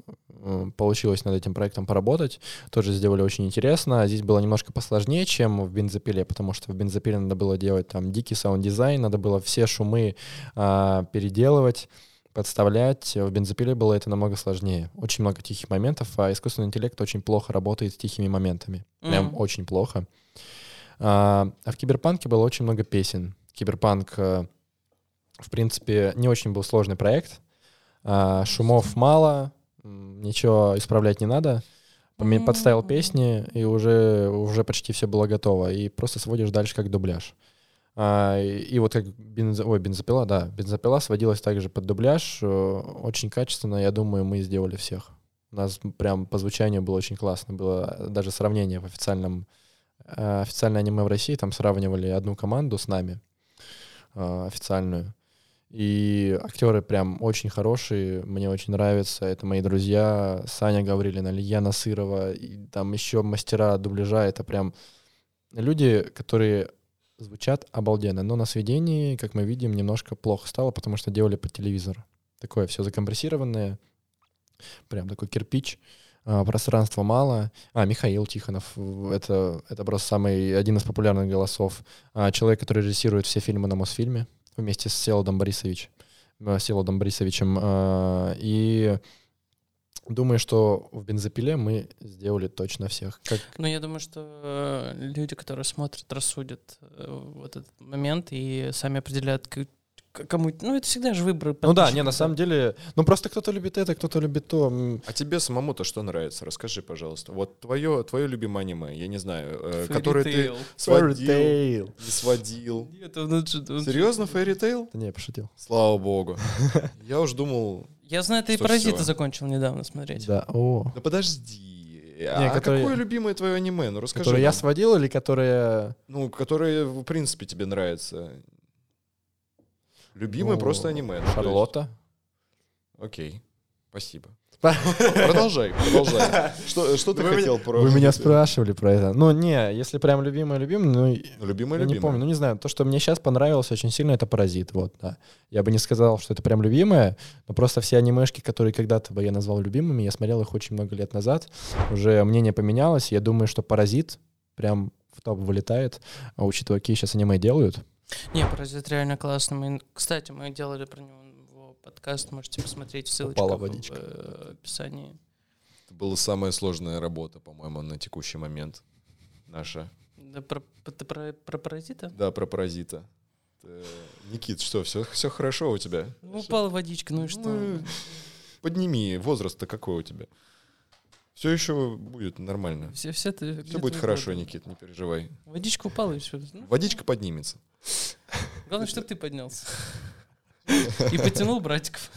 Speaker 1: получилось над этим проектом поработать. Тоже сделали очень интересно. Здесь было немножко посложнее, чем в бензопиле, потому что в бензопиле надо было делать там дикий sound-design, надо было все шумы а, переделывать, подставлять. В бензопиле было это намного сложнее. Очень много тихих моментов, а искусственный интеллект очень плохо работает с тихими моментами. Прям
Speaker 2: Мгм.
Speaker 1: очень плохо. А, а в Киберпанке было очень много песен. Киберпанк, э, в принципе, не очень был сложный проект. А, шумов мало, ничего исправлять не надо. Подставил песни, и уже, уже почти все было готово. И просто сводишь дальше как дубляж. А, и, вот как бензо, ой, бензопила, да, бензопила сводилась также под дубляж. э, Очень качественно, я думаю, мы сделали всех. У нас прям по звучанию было очень классно. Было даже сравнение в официальном э, официальное аниме в России, там сравнивали одну команду с нами, э, официальную. И актеры прям очень хорошие, мне очень нравятся. Это мои друзья Саня Гаврилина, Илья Насырова, и там еще мастера дубляжа. Это прям люди, которые звучат обалденно. Но на сведении, как мы видим, немножко плохо стало, потому что делали под телевизор. Такое все закомпрессированное, прям такой кирпич. А, пространства мало. А, Михаил Тихонов, это, это просто самый, один из популярных голосов. А, человек, который режиссирует все фильмы на Мосфильме вместе с Селодом Борисович, э, Селодом Борисовичем. А, И думаю, что в «Бензопиле» мы сделали точно всех. Как,
Speaker 2: Но я думаю, что э, люди, которые смотрят, рассудят э, вот этот момент и сами определяют, кому... Ну, это всегда же выбор
Speaker 1: ну да, не, на самом деле, ну просто кто-то любит это, кто-то любит то.
Speaker 3: А тебе самому-то что нравится? Расскажи, пожалуйста. Вот твое, твое любимое аниме, я не знаю, э, которое ты сводил,
Speaker 1: Fairy
Speaker 3: не сводил.
Speaker 2: Нет, он- он же- он же-
Speaker 3: Серьезно, Fairy Tail?
Speaker 1: Да не, пошутил.
Speaker 3: Слава богу. [laughs] Я уж думал,
Speaker 2: Я знаю, ты и
Speaker 3: Что
Speaker 2: «Паразита»
Speaker 3: всё?
Speaker 2: закончил недавно смотреть.
Speaker 1: Да, о.
Speaker 3: да подожди. а
Speaker 1: которые-
Speaker 3: какое любимое твое аниме? Ну расскажи.
Speaker 1: Которые я
Speaker 3: нам.
Speaker 1: сводил или которые...
Speaker 3: Ну, которое, в принципе, тебе нравится. Любимое
Speaker 1: ну,
Speaker 3: просто аниме. ну, есть-
Speaker 1: Шарлотта.
Speaker 3: Окей. Спасибо. Продолжай, продолжай. Что, что ты
Speaker 1: Вы
Speaker 3: хотел про...
Speaker 1: Вы меня спрашивали про это. Ну, не, если прям любимое, любимое, ну,
Speaker 3: любимое,
Speaker 1: я не помню, ну, не знаю. То, что мне сейчас понравилось очень сильно, это «Паразит», вот, да. Я бы не сказал, что это прям любимое, но просто все анимешки, которые когда-то бы я назвал любимыми, я смотрел их очень много лет назад, уже мнение поменялось, я думаю, что «Паразит» прям в топ вылетает, а учитывая, какие сейчас аниме делают.
Speaker 2: Не, «Паразит» реально классно. Мы, кстати, мы делали про него подкаст, можете посмотреть в ссылочках в э, описании.
Speaker 3: Это была самая сложная работа, по-моему, на текущий момент. Наша.
Speaker 2: Да, про, ты про, про «Паразита»?
Speaker 3: Да, про паразита. Э, Никит, что, все, все хорошо у тебя?
Speaker 2: Ну, упала водичка, ну и что?
Speaker 3: Ну, Подними, возраст-то какой у тебя? Все еще будет нормально.
Speaker 2: Все, все, ты,
Speaker 3: Все будет хорошо,
Speaker 2: год?
Speaker 3: Никит, не переживай.
Speaker 2: Водичка упала и все.
Speaker 3: Водичка поднимется.
Speaker 2: главное, чтобы ты поднялся. И потянул братиков.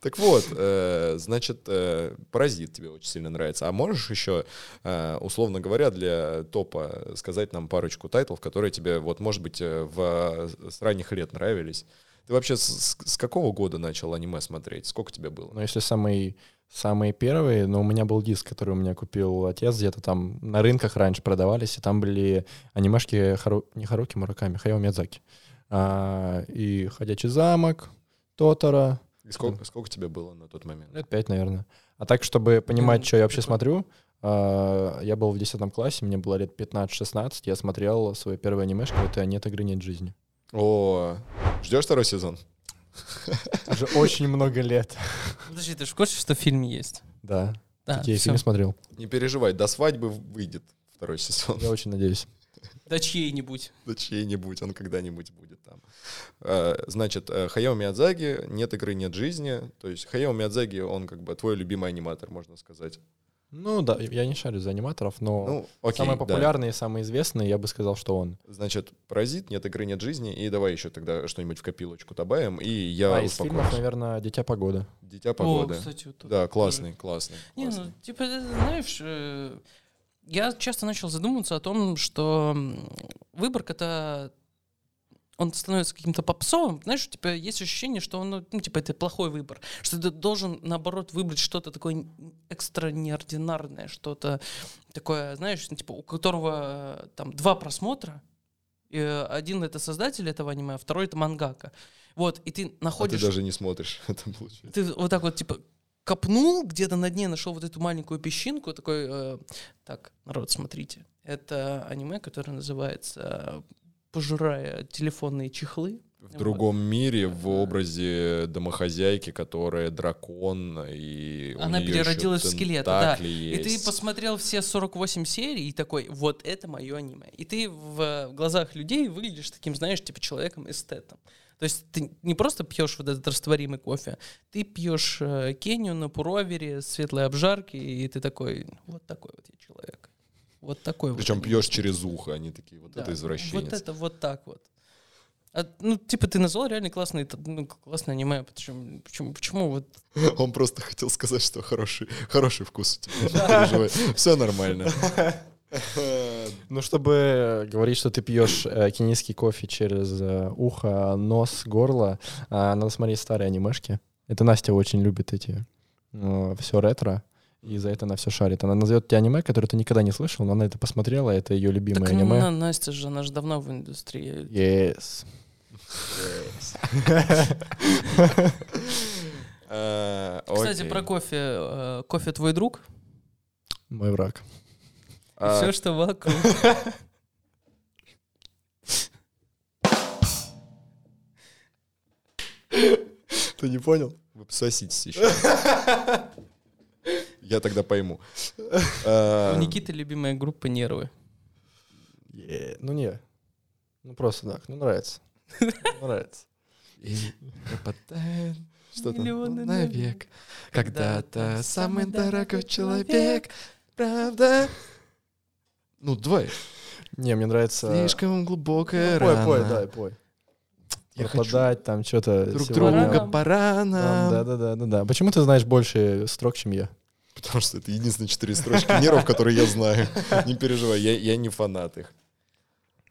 Speaker 3: Так вот, э, значит, э, паразит тебе очень сильно нравится. А можешь еще, э, условно говоря, для топа сказать нам парочку тайтлов, которые тебе, вот, может быть, э, в, с ранних лет нравились? Ты вообще с, с- какого года начал аниме смотреть? Сколько тебе было?
Speaker 1: Но если самый, самые первые, но у меня был диск, который у меня купил отец, где-то там на рынках раньше продавались, и там были анимешки Хару... не Харуки Мураками, Хаяо Миядзаки. А, и «Ходячий замок», «Тотора»,
Speaker 3: И сколько, сколько тебе было на тот момент?
Speaker 1: лет пять, наверное. А так, чтобы понимать,
Speaker 2: Блин,
Speaker 1: что я вообще смотрю, А, Я был в 10 классе, мне было лет 15-16, я смотрел свою первую анимешку, это «Нет игры, нет жизни».
Speaker 3: О, ждешь второй сезон?
Speaker 1: Уже очень много лет.
Speaker 2: Подожди, ты же в курсе, что фильм есть?
Speaker 1: Да,
Speaker 2: Да,
Speaker 1: такие
Speaker 2: всё.
Speaker 1: фильмы смотрел.
Speaker 3: Не переживай, до свадьбы выйдет второй сезон.
Speaker 1: Я очень надеюсь.
Speaker 2: Да чьей-нибудь.
Speaker 3: Да чей-нибудь, он когда-нибудь будет там. Э, Значит, э, Хаяо Миядзаги, нет игры, нет жизни. То есть Хаяо Миядзаги, он как бы твой любимый аниматор, можно сказать.
Speaker 1: Ну да, я не шарю за аниматоров, но
Speaker 3: Ну, окей,
Speaker 1: самый
Speaker 3: да.
Speaker 1: популярный и самый известный, я бы сказал, что он.
Speaker 3: Значит, Паразит, нет игры, нет жизни. И давай еще тогда что-нибудь в копилочку добавим. И я
Speaker 1: а из фильмов,
Speaker 3: успокоюсь.
Speaker 1: наверное, «Дитя погоды».
Speaker 3: Дитя погоды.
Speaker 2: О, кстати, вот тут
Speaker 3: да,
Speaker 2: тоже.
Speaker 3: классный, классный.
Speaker 2: Не,
Speaker 3: классный.
Speaker 2: ну, типа, знаешь, э, я часто начал задумываться о том, что м, выборг — это он становится каким-то попсовым, знаешь, у тебя есть ощущение, что он, ну, типа, это плохой выбор, что ты должен, наоборот, выбрать что-то такое экстра неординарное, что-то такое, знаешь, ну, типа, у которого э, там два просмотра, и э, один это создатель этого аниме, а второй это мангака. Вот, и ты
Speaker 3: А ты
Speaker 2: находишь
Speaker 3: даже не смотришь, [laughs] это получается.
Speaker 2: ты вот так вот, типа, копнул, где-то на дне нашел вот эту маленькую песчинку, такой, э, так, народ, смотрите, это аниме, которое называется «Пожирая телефонные чехлы».
Speaker 3: В другом мире в образе домохозяйки, которая дракон, и
Speaker 2: Она переродилась в скелета, да.
Speaker 3: тентакли
Speaker 2: И ты
Speaker 3: есть.
Speaker 2: посмотрел все 48 серий и такой, вот это мое аниме. И ты в глазах людей выглядишь таким, знаешь, типа человеком-эстетом. То есть ты не просто пьешь вот этот растворимый кофе, ты пьешь э, кению на пуровере, светлой обжарки, и ты такой, вот такой вот я человек. Вот такой вот.
Speaker 3: Причем пьешь через ухо, они такие, вот
Speaker 2: Да,
Speaker 3: это извращенец.
Speaker 2: Вот это вот так вот. А, ну, типа, ты назвал реально классный, ну, классное аниме. Почему, почему, почему вот [laughs]
Speaker 3: Он просто хотел сказать, что хороший, хороший вкус у тебя. Все нормально. [laughs]
Speaker 1: Ну, чтобы говорить, что ты пьешь э, кенийский кофе через э, ухо, нос, горло, а, надо смотреть старые анимешки. Это Настя очень любит эти все ретро, и за это она все шарит. Она назовет тебе аниме, которое ты никогда не слышал, но она это посмотрела, это ее любимое
Speaker 2: Так, ну,
Speaker 1: аниме.
Speaker 2: На- Настя же, она же давно в индустрии.
Speaker 1: Yes.
Speaker 3: А,
Speaker 2: Кстати, про кофе. э, Кофе твой друг?
Speaker 1: Мой враг.
Speaker 3: А,
Speaker 2: Все, что вокруг.
Speaker 1: Ты не понял?
Speaker 3: Вы пососитесь еще. Я тогда пойму. А,
Speaker 2: У Никиты любимая группа «Нервы».
Speaker 1: Ну не. Ну просто так, ну нравится. Нравится.
Speaker 3: И пропадает что-то
Speaker 2: Миллионы
Speaker 3: навек. Когда-то самый дорогой человек, правда? Ну, давай.
Speaker 1: Не, мне нравится...
Speaker 3: Слишком глубокая
Speaker 1: Ну, пой,
Speaker 3: рана.
Speaker 1: пой, да, пой.
Speaker 3: Я
Speaker 1: Пропадать там что-то
Speaker 3: Друг
Speaker 1: сегодня.
Speaker 3: друга пора
Speaker 1: Там,
Speaker 3: нам.
Speaker 1: Да, да, да, да, да. Почему ты знаешь больше строк, чем я?
Speaker 3: Потому что это единственные четыре строчки нервов, которые я знаю. [laughs] Не переживай, я, я не фанат их.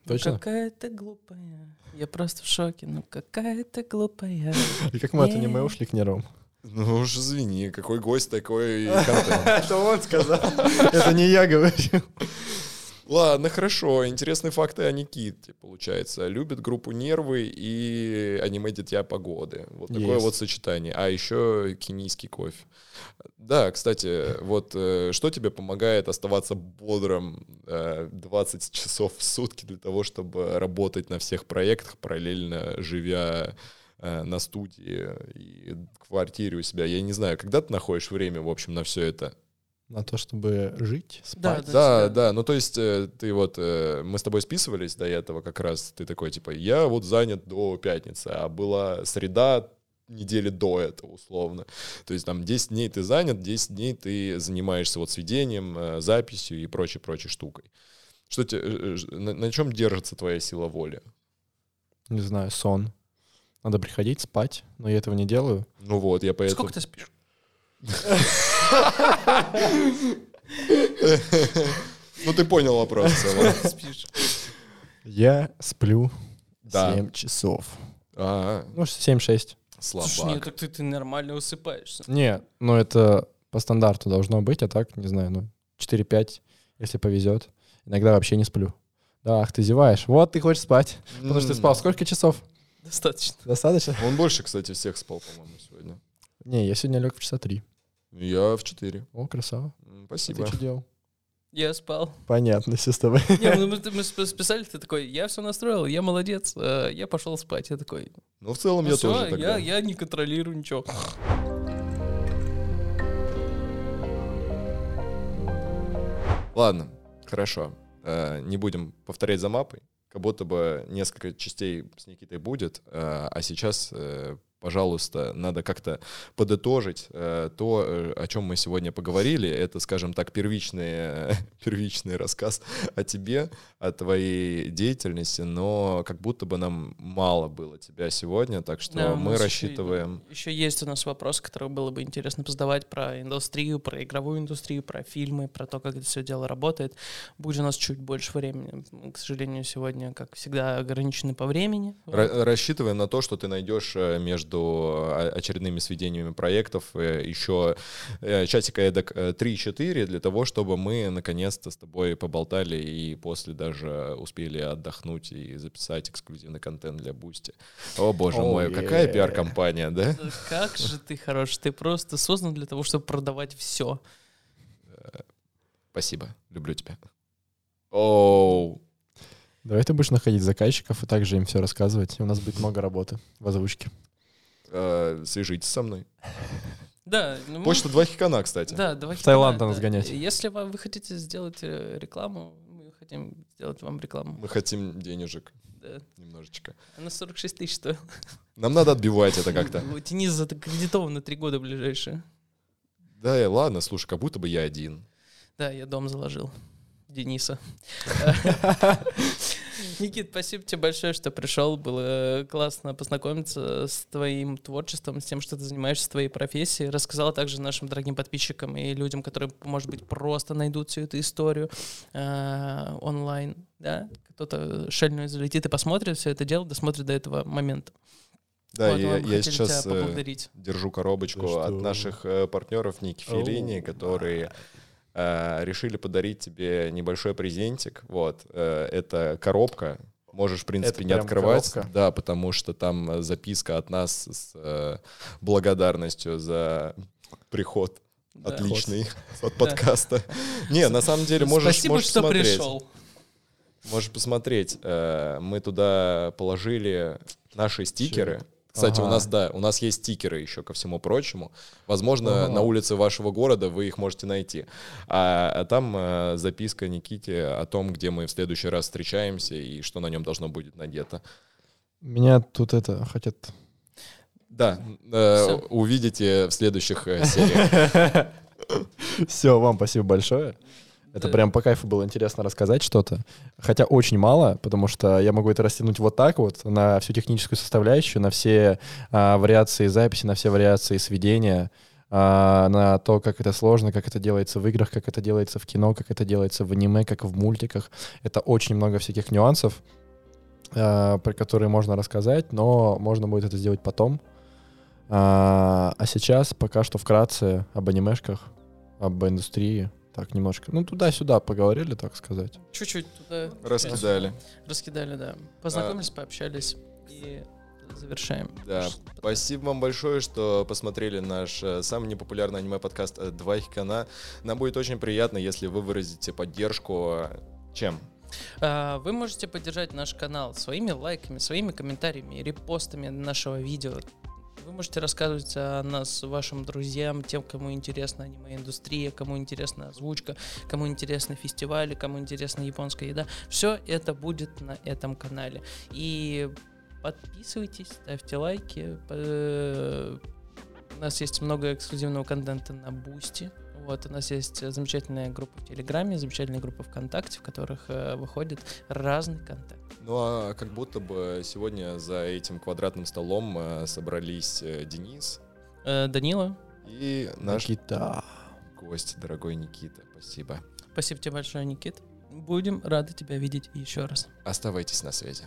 Speaker 2: Ну,
Speaker 1: Точно?
Speaker 2: Какая ты глупая. Я просто в шоке. Ну какая ты глупая.
Speaker 1: И как мы от
Speaker 2: Не.
Speaker 1: аниме ушли к нервам?
Speaker 3: Ну уж извини, какой гость, такой [laughs] контент.
Speaker 1: Это он сказал. Это не я говорю.
Speaker 3: Ладно, хорошо. Интересные факты о Никите, получается. Любит группу «Нервы» и аниме «Дитя погоды». Вот такое
Speaker 1: Есть.
Speaker 3: вот сочетание. А еще кенийский кофе. Да, кстати, вот э, что тебе помогает оставаться бодрым э, 20 часов в сутки для того, чтобы работать на всех проектах, параллельно живя э, на студии и квартире у себя? Я не знаю, когда ты находишь время, в общем, на все это?
Speaker 1: На то, чтобы жить,
Speaker 2: Да,
Speaker 1: спать.
Speaker 2: да.
Speaker 3: Да,
Speaker 2: тебя-
Speaker 3: да, ну то есть э, ты вот, э, мы с тобой списывались до этого как раз, ты такой типа, я вот занят до пятницы, а была среда недели до этого условно. То есть там 10 дней ты занят, 10 дней ты занимаешься вот сведением, э, записью и прочей-прочей штукой. Что тебе, на, на чем держится твоя сила воли?
Speaker 1: Не знаю, сон. Надо приходить, спать, но я этого не делаю.
Speaker 3: Ну вот, я поэтому...
Speaker 2: Сколько ты спишь? [laughs]
Speaker 3: Ну ты понял вопрос.
Speaker 2: Спишь.
Speaker 1: Я сплю
Speaker 3: Да.
Speaker 1: 7 часов.
Speaker 3: А,
Speaker 1: Ну, 7-6.
Speaker 2: Слушай, нет,
Speaker 3: слабак.
Speaker 2: так ты, ты нормально высыпаешься.
Speaker 1: Не, ну это по стандарту должно быть, а так, не знаю, ну, 4-5, если повезет. Иногда вообще не сплю. Да, ах, ты зеваешь. Вот ты хочешь спать. Потому что ты спал сколько часов?
Speaker 2: Достаточно.
Speaker 1: Достаточно?
Speaker 3: Он больше, кстати, всех спал, по-моему, сегодня.
Speaker 1: Не, я сегодня лег в часа 3.
Speaker 3: Я в 4.
Speaker 1: О, красава.
Speaker 3: М,
Speaker 1: А
Speaker 3: Спасибо.
Speaker 1: Ты что делал?
Speaker 2: Я спал.
Speaker 1: Понятно, все с тобой.
Speaker 2: Не, ну, мы, мы сп- списали, ты такой, я все настроил, я молодец, э, я пошел спать. Я такой,
Speaker 3: Ну, в целом,
Speaker 2: ну
Speaker 3: я
Speaker 2: всё,
Speaker 3: тоже тогда.
Speaker 2: я, я не контролирую ничего.
Speaker 3: Ладно, хорошо. Э, Не будем повторять за мапой. Как будто бы несколько частей с Никитой будет. э, А сейчас, э, пожалуйста, надо как-то подытожить э, то, э, о чем мы сегодня поговорили. Это, скажем так, первичный, [laughs] первичный рассказ о тебе, о твоей деятельности, но как будто бы нам мало было тебя сегодня, так что
Speaker 2: Да,
Speaker 3: мы рассчитываем...
Speaker 2: Еще есть у нас вопрос, который было бы интересно позадавать про индустрию, про игровую индустрию, про фильмы, про то, как это все дело работает. Будь у нас чуть больше времени. К сожалению, сегодня, как всегда, ограничены по времени. Вот.
Speaker 3: Ра- Рассчитываем на то, что ты найдешь э, между э, очередными сведениями проектов э, еще э, часика эдак э, 3-4 для того, чтобы мы наконец-то с тобой поболтали и после даже успели отдохнуть и записать эксклюзивный контент для Boosty. О боже
Speaker 1: О,
Speaker 3: мой, какая пиар-компания, да?
Speaker 2: Как же ты хорош, ты просто создан для того, чтобы продавать все.
Speaker 3: Спасибо, люблю тебя. Оу,
Speaker 1: Давай ты будешь находить заказчиков и также им все рассказывать. У нас будет много работы в озвучке.
Speaker 3: Э, свяжитесь со мной.
Speaker 2: Да, ну, мы-
Speaker 3: Почта два хикана, кстати.
Speaker 2: Да, давай.
Speaker 1: В Таиланд
Speaker 2: да,
Speaker 1: надо
Speaker 2: да.
Speaker 1: сгонять.
Speaker 2: Если вам, вы хотите сделать э, рекламу, мы хотим сделать вам рекламу.
Speaker 3: Мы хотим денежек
Speaker 2: Да.
Speaker 3: немножечко.
Speaker 2: Она 46 тысяч стоила.
Speaker 3: Нам надо отбивать это как-то. [laughs]
Speaker 2: Денис закредитован на три года ближайшие.
Speaker 3: Да, и ладно, слушай, как будто бы я один.
Speaker 2: Да, я дом заложил. Дениса. [laughs] [laughs] Никит, спасибо тебе большое, что пришел. Было классно познакомиться с твоим творчеством, с тем, что ты занимаешься твоей профессией. Рассказал также нашим дорогим подписчикам и людям, которые, может быть, просто найдут всю эту историю э, онлайн. Да? Кто-то шельную залетит и посмотрит все это дело, досмотрит до этого момента.
Speaker 3: Да,
Speaker 2: Вот,
Speaker 3: я, я
Speaker 2: хотели
Speaker 3: сейчас
Speaker 2: тебя
Speaker 3: э,
Speaker 2: поблагодарить.
Speaker 3: держу коробочку
Speaker 1: Да что?
Speaker 3: от наших э, партнеров Ники Филини, которые э, решили подарить тебе небольшой презентик. Вот, э, это коробка. Можешь, в принципе,
Speaker 1: Это
Speaker 3: не открывать.
Speaker 1: коробка?
Speaker 3: Да, потому что там э, записка от нас с э, благодарностью за приход
Speaker 2: Да.
Speaker 3: отличный [laughs] от подкаста. Не, на самом деле, можешь,
Speaker 2: Спасибо,
Speaker 3: можешь
Speaker 2: что
Speaker 3: посмотреть.
Speaker 2: пришел.
Speaker 3: Можешь посмотреть. э, Мы туда положили наши стикеры. Кстати, у
Speaker 1: Ага.
Speaker 3: нас, да, у нас есть стикеры еще ко всему прочему. Возможно,
Speaker 1: Ага.
Speaker 3: на улице вашего города вы их можете найти. А, а там э, записка Никите о том, где мы в следующий раз встречаемся и что на нем должно будет надето.
Speaker 1: Меня тут это хотят...
Speaker 3: Да, э, увидите в следующих э, сериях. [laughs]
Speaker 1: Все, вам спасибо большое. Это
Speaker 2: Да.
Speaker 1: прям по кайфу было интересно рассказать что-то. Хотя очень мало, потому что я могу это растянуть вот так вот на всю техническую составляющую, на все а, вариации записи, на все вариации сведения, а, на то, как это сложно, как это делается в играх, как это делается в кино, как это делается в аниме, как в мультиках. Это очень много всяких нюансов, а, про которые можно рассказать, но можно будет это сделать потом. А, а сейчас пока что вкратце об анимешках, об индустрии. Так, немножко. Ну, туда-сюда поговорили, так сказать.
Speaker 2: Чуть-чуть туда.
Speaker 3: Раскидали.
Speaker 2: Раскидали, да. Познакомились, пообщались и завершаем.
Speaker 3: Да, спасибо вам большое, что посмотрели наш э, самый непопулярный аниме-подкаст э, «Два хикана». Нам будет очень приятно, если вы выразите поддержку. э, Чем?
Speaker 2: А, Вы можете поддержать наш канал своими лайками, своими комментариями, репостами нашего видео. Вы можете рассказывать о нас вашим друзьям, тем, кому интересна аниме-индустрия, кому интересна озвучка, кому интересны фестивали, кому интересна японская еда. Все это будет на этом канале. И подписывайтесь, ставьте лайки. П- У нас есть много эксклюзивного контента на Boosty. Вот, у нас есть замечательная группа в Телеграме, замечательная группа ВКонтакте, в которых э, выходит разный контент.
Speaker 3: Ну а как будто бы сегодня за этим квадратным столом э, собрались э, Денис
Speaker 2: Э, Данила,
Speaker 3: и наш
Speaker 1: Никита.
Speaker 3: гость, дорогой Никита. Спасибо.
Speaker 2: спасибо тебе большое, Никит. Будем рады тебя видеть еще раз.
Speaker 3: Оставайтесь на связи.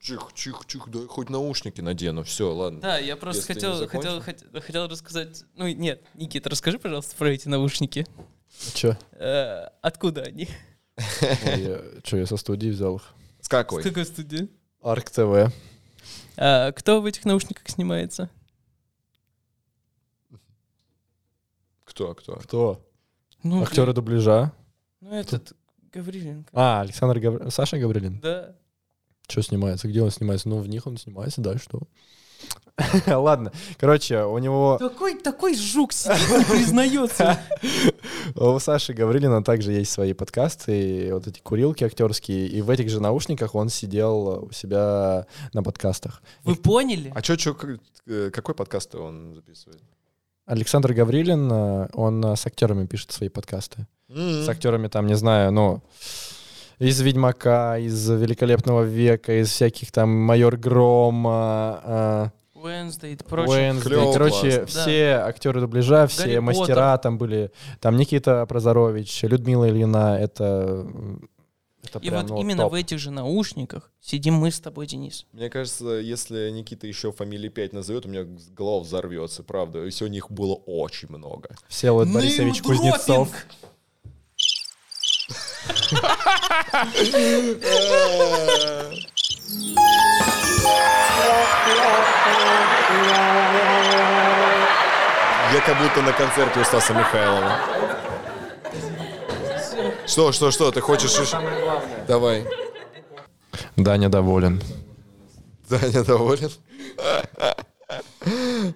Speaker 3: Чих, чих, чих, да хоть наушники надену. Все, ладно.
Speaker 2: Да, я просто
Speaker 3: Если
Speaker 2: хотел, хотел,
Speaker 3: закончил.
Speaker 2: хот- хотел рассказать. Ну, нет, Никит, расскажи, пожалуйста, про эти наушники.
Speaker 1: Че?
Speaker 2: Э, откуда они?
Speaker 1: Че, я со студии взял их?
Speaker 3: С какой?
Speaker 2: С какой студии?
Speaker 1: Арк ТВ.
Speaker 2: А, кто в этих наушниках снимается?
Speaker 3: Кто, кто?
Speaker 1: Кто?
Speaker 2: Ну,
Speaker 1: Актеры дубляжа.
Speaker 2: Ну, этот Гавриленко.
Speaker 1: А, Александр. Саша Гаврилин.
Speaker 2: Да.
Speaker 1: Что снимается? Где он снимается? Ну, в них он снимается, да, что? [laughs] Ладно, короче, у него...
Speaker 2: Такой, такой жук сидит, не признается. [laughs]
Speaker 1: У Саши Гаврилина также есть свои подкасты, и вот эти курилки актерские, и в этих же наушниках он сидел у себя на подкастах.
Speaker 2: Вы поняли?
Speaker 3: А чё, чё, э, какой подкаст он записывает?
Speaker 1: Александр Гаврилин, э, он э, с актерами пишет свои подкасты.
Speaker 3: М-м.
Speaker 1: С актерами там, не знаю, ну, из «Ведьмака», из «Великолепного века», из всяких там «Майор Гром», э,
Speaker 2: Wednesday и
Speaker 1: э,
Speaker 2: прочее.
Speaker 1: Wednesday.
Speaker 3: Клёво,
Speaker 1: Короче,
Speaker 2: классно.
Speaker 1: все актеры дубляжа, все
Speaker 2: Гарри
Speaker 1: мастера там были. Там Никита Прозорович, Людмила Ильина, это... это
Speaker 2: И
Speaker 1: прям,
Speaker 2: вот
Speaker 1: ну,
Speaker 2: именно
Speaker 1: топ.
Speaker 2: в этих же наушниках сидим мы с тобой, Денис.
Speaker 3: Мне кажется, если Никита еще фамилии 5 назовет, у меня голова взорвется, правда. И сегодня их было очень много.
Speaker 1: Всеволод Борисович Кузнецов.
Speaker 3: Я как будто на концерте у Стаса Михайлова. Что, что, что, ты хочешь... Давай.
Speaker 1: Даня доволен.
Speaker 3: Даня доволен?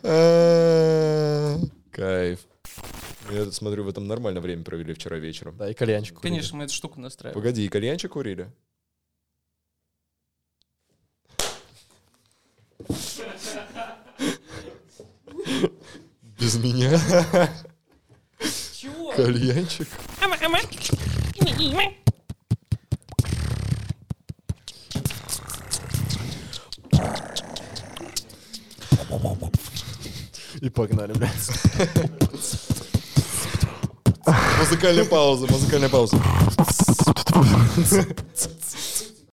Speaker 3: [laughs] Кайф. Я тут смотрю, в этом нормально время провели вчера вечером.
Speaker 1: Да, и кальянчик. курили.
Speaker 2: Конечно, мы эту штуку настраиваем.
Speaker 3: Погоди, и кальянчик курили? Без меня?
Speaker 2: Чего?
Speaker 3: Кальянчик?
Speaker 1: И погнали, блядь. [laughs]
Speaker 3: Музыкальная пауза, музыкальная пауза. [laughs]